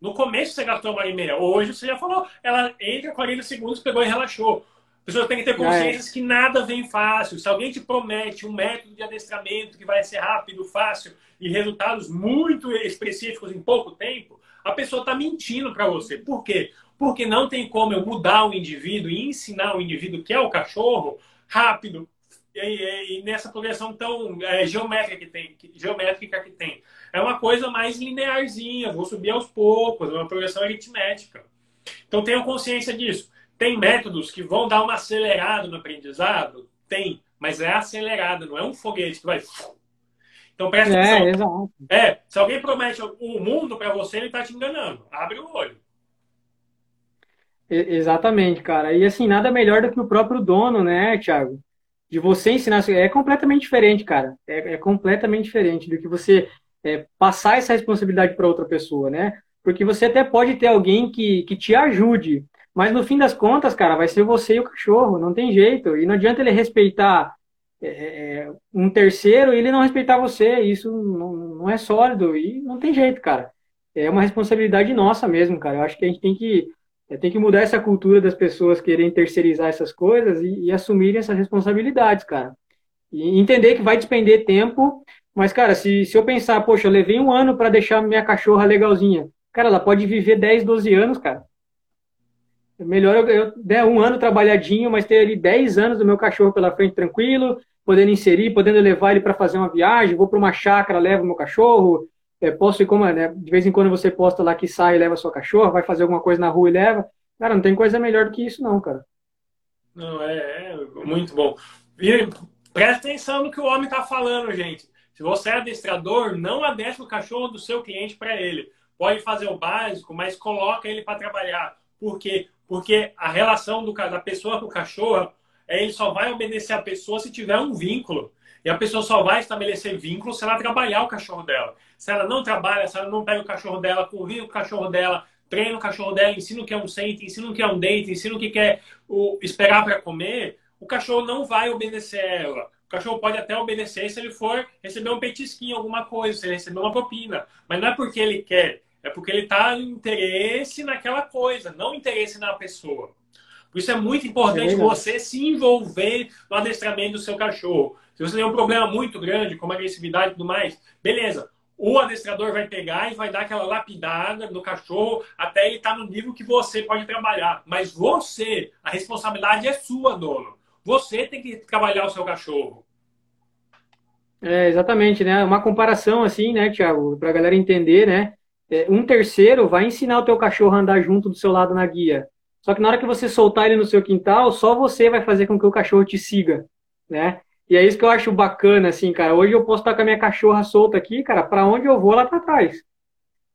[SPEAKER 1] No começo você gastou uma hora e meia. Hoje você já falou, ela entra 40 segundos, pegou e relaxou. A pessoa tem que ter consciência é. que nada vem fácil. Se alguém te promete um método de adestramento que vai ser rápido, fácil e resultados muito específicos em pouco tempo, a pessoa está mentindo para você. Por quê? Porque não tem como eu mudar o indivíduo e ensinar o indivíduo que é o cachorro rápido e, e nessa progressão tão é, geométrica que tem, geométrica que tem. É uma coisa mais linearzinha, vou subir aos poucos, é uma progressão aritmética. Então tenham consciência disso. Tem métodos que vão dar uma acelerada no aprendizado? Tem, mas é acelerada, não é um foguete que vai. Então presta é, atenção. Exato. É, se alguém promete o mundo para você, ele está te enganando. Abre o olho.
[SPEAKER 2] Exatamente, cara. E assim, nada melhor do que o próprio dono, né, Thiago? De você ensinar. É completamente diferente, cara. É, é completamente diferente do que você é, passar essa responsabilidade para outra pessoa, né? Porque você até pode ter alguém que, que te ajude mas no fim das contas, cara, vai ser você e o cachorro, não tem jeito. E não adianta ele respeitar é, é, um terceiro e ele não respeitar você. Isso não, não é sólido e não tem jeito, cara. É uma responsabilidade nossa mesmo, cara. Eu acho que a gente tem que, é, tem que mudar essa cultura das pessoas quererem terceirizar essas coisas e, e assumirem essas responsabilidades, cara. E entender que vai despender tempo, mas, cara, se, se eu pensar, poxa, eu levei um ano para deixar minha cachorra legalzinha, cara, ela pode viver 10, 12 anos, cara. Melhor eu, eu der um ano trabalhadinho, mas ter ali 10 anos do meu cachorro pela frente tranquilo, podendo inserir, podendo levar ele para fazer uma viagem, vou para uma chácara, levo meu cachorro, é, posso ir como, né, de vez em quando você posta lá que sai e leva sua cachorra, vai fazer alguma coisa na rua e leva. Cara, não tem coisa melhor do que isso não, cara.
[SPEAKER 1] Não, é, é muito bom. E presta atenção no que o homem está falando, gente. Se você é adestrador, não adestra o cachorro do seu cliente para ele. Pode fazer o básico, mas coloca ele para trabalhar. Por quê? Porque a relação do, da pessoa com o cachorro, é, ele só vai obedecer a pessoa se tiver um vínculo. E a pessoa só vai estabelecer vínculo se ela trabalhar o cachorro dela. Se ela não trabalha, se ela não pega o cachorro dela, convive com o cachorro dela, treina o cachorro dela, ensina o que é um sente, ensina o que é um date, ensina o que quer o, esperar para comer, o cachorro não vai obedecer ela. O cachorro pode até obedecer se ele for receber um petisquinho, alguma coisa, se ele receber uma propina. Mas não é porque ele quer. É porque ele está em interesse naquela coisa, não interesse na pessoa. Por isso é muito importante é você se envolver no adestramento do seu cachorro. Se você tem um problema muito grande, como agressividade e tudo mais, beleza. O adestrador vai pegar e vai dar aquela lapidada no cachorro até ele estar tá no nível que você pode trabalhar. Mas você, a responsabilidade é sua, dono. Você tem que trabalhar o seu cachorro.
[SPEAKER 2] É, exatamente, né? Uma comparação assim, né, Tiago, para a galera entender, né? É, um terceiro vai ensinar o teu cachorro a andar junto do seu lado na guia. Só que na hora que você soltar ele no seu quintal, só você vai fazer com que o cachorro te siga, né? E é isso que eu acho bacana, assim, cara. Hoje eu posso estar com a minha cachorra solta aqui, cara, para onde eu vou, ela tá atrás.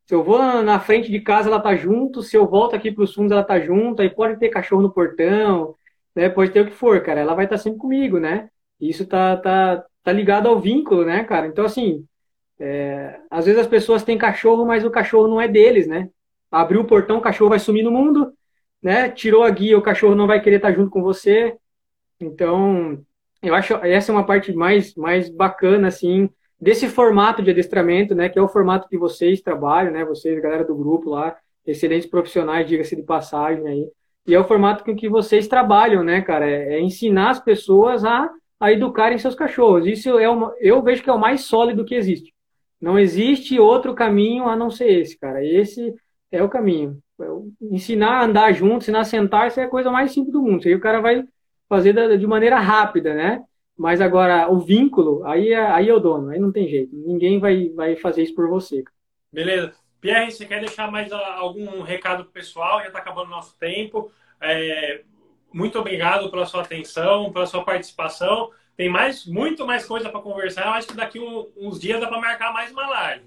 [SPEAKER 2] Se eu vou na frente de casa, ela tá junto. Se eu volto aqui para os fundos, ela tá junto. Aí pode ter cachorro no portão, né? Pode ter o que for, cara. Ela vai estar sempre comigo, né? Isso tá, tá, tá ligado ao vínculo, né, cara? Então, assim, é, às vezes as pessoas têm cachorro, mas o cachorro não é deles, né? Abriu o portão, o cachorro vai sumir no mundo, né? Tirou a guia, o cachorro não vai querer estar junto com você. Então, eu acho essa é uma parte mais, mais bacana, assim, desse formato de adestramento, né? Que é o formato que vocês trabalham, né? Vocês, galera do grupo lá, excelentes profissionais, diga-se de passagem aí. E é o formato com que vocês trabalham, né, cara? É, é ensinar as pessoas a, a educarem seus cachorros. Isso é uma, eu vejo que é o mais sólido que existe. Não existe outro caminho a não ser esse, cara. Esse é o caminho. Ensinar a andar junto, ensinar a sentar, isso é a coisa mais simples do mundo. Isso aí o cara vai fazer de maneira rápida, né? Mas agora, o vínculo, aí, é, aí é o dono, aí não tem jeito. Ninguém vai, vai fazer isso por você.
[SPEAKER 1] Beleza. Pierre, você quer deixar mais algum recado pessoal? Já está acabando o nosso tempo. É, muito obrigado pela sua atenção, pela sua participação. Tem mais, muito mais coisa para conversar. Eu acho que daqui um, uns dias dá para marcar mais uma live.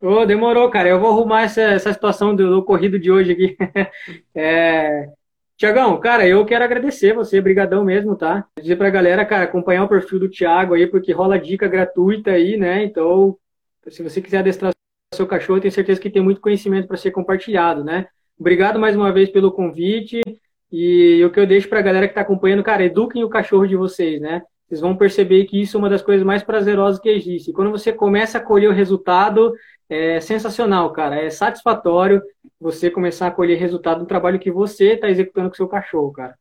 [SPEAKER 2] Oh, demorou, cara. Eu vou arrumar essa, essa situação do, do ocorrido de hoje aqui. é... Tiagão, cara, eu quero agradecer você, brigadão mesmo, tá? Dizer pra galera, cara, acompanhar o perfil do Thiago aí, porque rola dica gratuita aí, né? Então, se você quiser adestrar seu cachorro, eu tenho certeza que tem muito conhecimento para ser compartilhado, né? Obrigado mais uma vez pelo convite. E o que eu deixo para a galera que está acompanhando, cara, eduquem o cachorro de vocês, né? Vocês vão perceber que isso é uma das coisas mais prazerosas que existe. E quando você começa a colher o resultado, é sensacional, cara. É satisfatório você começar a colher resultado do trabalho que você está executando com o seu cachorro, cara.